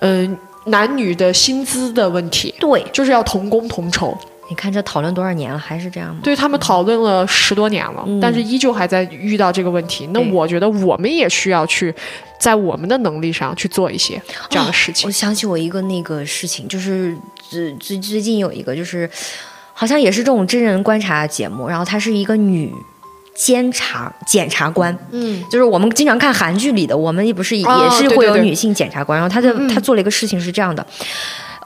嗯、男女的薪资的问题，对，就是要同工同酬。你看这讨论多少年了，还是这样吗？对他们讨论了十多年了，嗯但是依旧还在遇到这个问题。那我觉得我们也需要去在我们的能力上去做一些这样的事情。我想起我一个那个事情，就是最最最近有一个，就是好像也是这种真人观察节目，然后她是一个女监察检察官，嗯就是我们经常看韩剧里的，我们也不是也哦是会有女性检察官，然后她的她做了一个事情是这样的。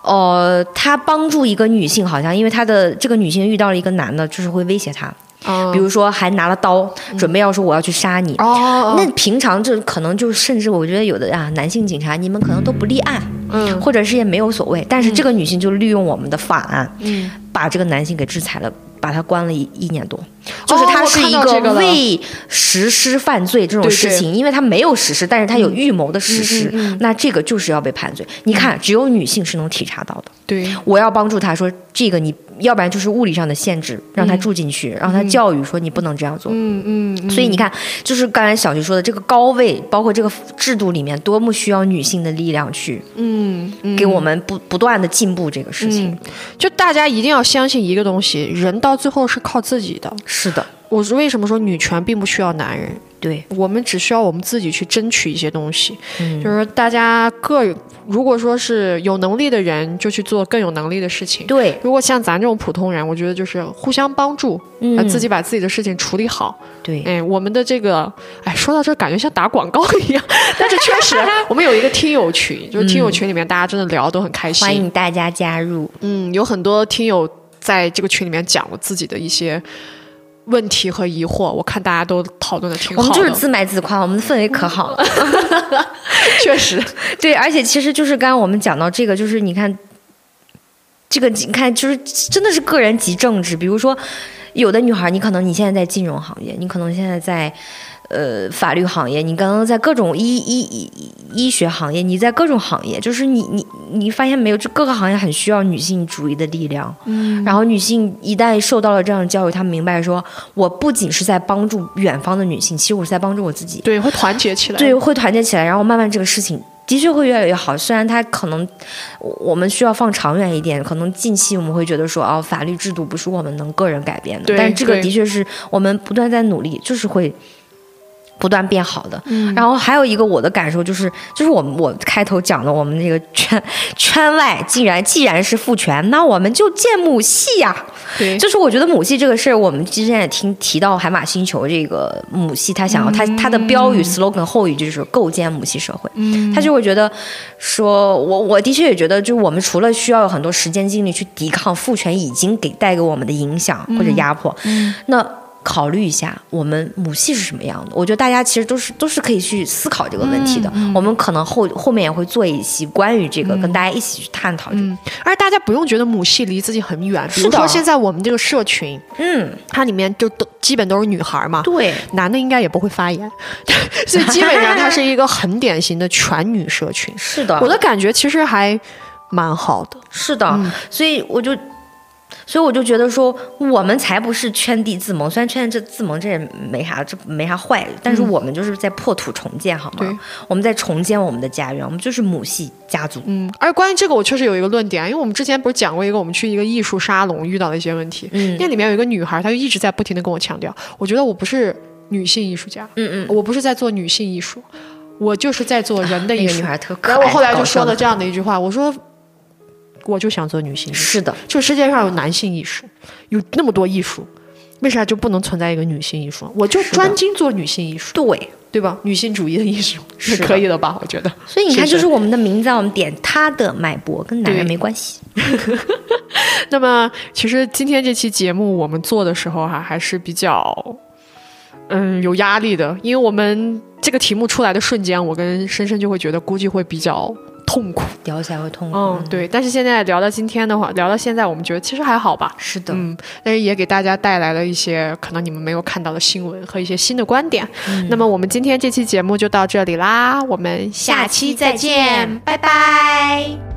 呃，他帮助一个女性，好像因为他的这个女性遇到了一个男的，就是会威胁她，啊比如说还拿了刀，准备要说我要去杀你。哦，那平常这可能就甚至我觉得有的啊，男性警察你们可能都不立案，嗯。或者是也没有所谓，但是这个女性就利用我们的法案，嗯，把这个男性给制裁了，把他关了一一年多。就是他是一个未实施犯罪这种事情，因为他没有实施，但是他有预谋的实施，那这个就是要被判罪。你看，只有女性是能体察到的。对，我要帮助他说这个你，要不然就是物理上的限制，让他住进去，让他教育说你不能这样做。嗯嗯嗯，所以你看，就是刚才小徐说的这个高位，包括这个制度里面，多么需要女性的力量去嗯嗯给我们不不断的进步这个事情。就大家一定要相信一个东西，人到最后是靠自己的。是的，我是为什么说女权并不需要男人？对，我们只需要我们自己去争取一些东西，嗯就是大家各如果说是有能力的人，就去做更有能力的事情。对，如果像咱这种普通人，我觉得就是互相帮助，嗯呃自己把自己的事情处理好。对，哎，我们的这个，哎，说到这感觉像打广告一样，但是确实，我们有一个听友群，就是听友群里面大家真的聊得都很开心。欢迎大家加入。嗯，有很多听友在这个群里面讲我自己的一些问题和疑惑，我看大家都讨论的挺好的。我们就是自卖自夸，我们的氛围可好了。确实，对，而且其实就是刚刚我们讲到这个，就是你看，这个你看，就是真的是个人及政治。比如说，有的女孩，你可能你现在在金融行业，你可能现在在呃法律行业，你刚刚在各种医医医医学行业，你在各种行业，就是你你你发现没有，就各个行业很需要女性主义的力量。嗯，然后女性一旦受到了这样的教育，她明白说，我不仅是在帮助远方的女性，其实我是在帮助我自己。对，会团结起来。对，会团结起来，然后慢慢这个事情的确会越来越好。虽然它可能我我们需要放长远一点，可能近期我们会觉得说，哦，法律制度不是我们能个人改变的，对但是这个的确是我们不断在努力，就是会。不断变好的，嗯。然后还有一个我的感受就是，就是我们我开头讲的，我们这个 圈圈外既然既然是父权，那我们就建母系呀、对，就是我觉得母系这个事儿，我们之前也听提到海马星球这个母系，他想要他他的标语 slogan 后语就是构建母系社会。嗯。他就会觉得说，我我的确也觉得，就我们除了需要有很多时间精力去抵抗父权已经给带给我们的影响或者压迫，那。考虑一下我们母系是什么样的，我觉得大家其实都是都是可以去思考这个问题的。我们可能后后面也会做一期关于这个，跟大家一起去探讨这个。嗯，而大家不用觉得母系离自己很远，比如是的说现在我们这个社群，嗯，它里面就都基本都是女孩嘛，对，男的应该也不会发言，所以基本上它是一个很典型的全女社群。是的，我的感觉其实还蛮好的。是的，嗯。所以我就，所以我就觉得说，我们才不是圈地自萌。虽然圈地自萌这也没啥，这没啥坏，但是我们就是在破土重建，好吗？对我们在重建我们的家园，我们就是母系家族。嗯，而关于这个，我确实有一个论点，因为我们之前不是讲过一个我们去一个艺术沙龙遇到的一些问题，嗯那里面有一个女孩，她就一直在不停的跟我强调，我觉得我不是女性艺术家，嗯嗯，我不是在做女性艺术，我就是在做人的艺术。那个女孩特可爱。然后我后来就说了这样的一句话，我说，我就想做女性艺术。是的，就世界上有男性艺术，有那么多艺术，为啥就不能存在一个女性艺术？我就专精做女性艺术，对。对吧？女性主义的艺术是可以的吧？我觉得。所以你看，就是是我们的名字啊，我们点他的脉搏，跟男人没关系。那么，其实今天这期节目我们做的时候哈、还是比较，嗯，有压力的，因为我们这个题目出来的瞬间，我跟深深就会觉得估计会比较痛苦。聊起来会痛苦。嗯，对。但是现在聊到今天的话，聊到现在，我们觉得其实还好吧。是的，嗯，但是也给大家带来了一些可能你们没有看到的新闻和一些新的观点。那么我们今天这期节目就到这里啦，我们下期再见，拜拜。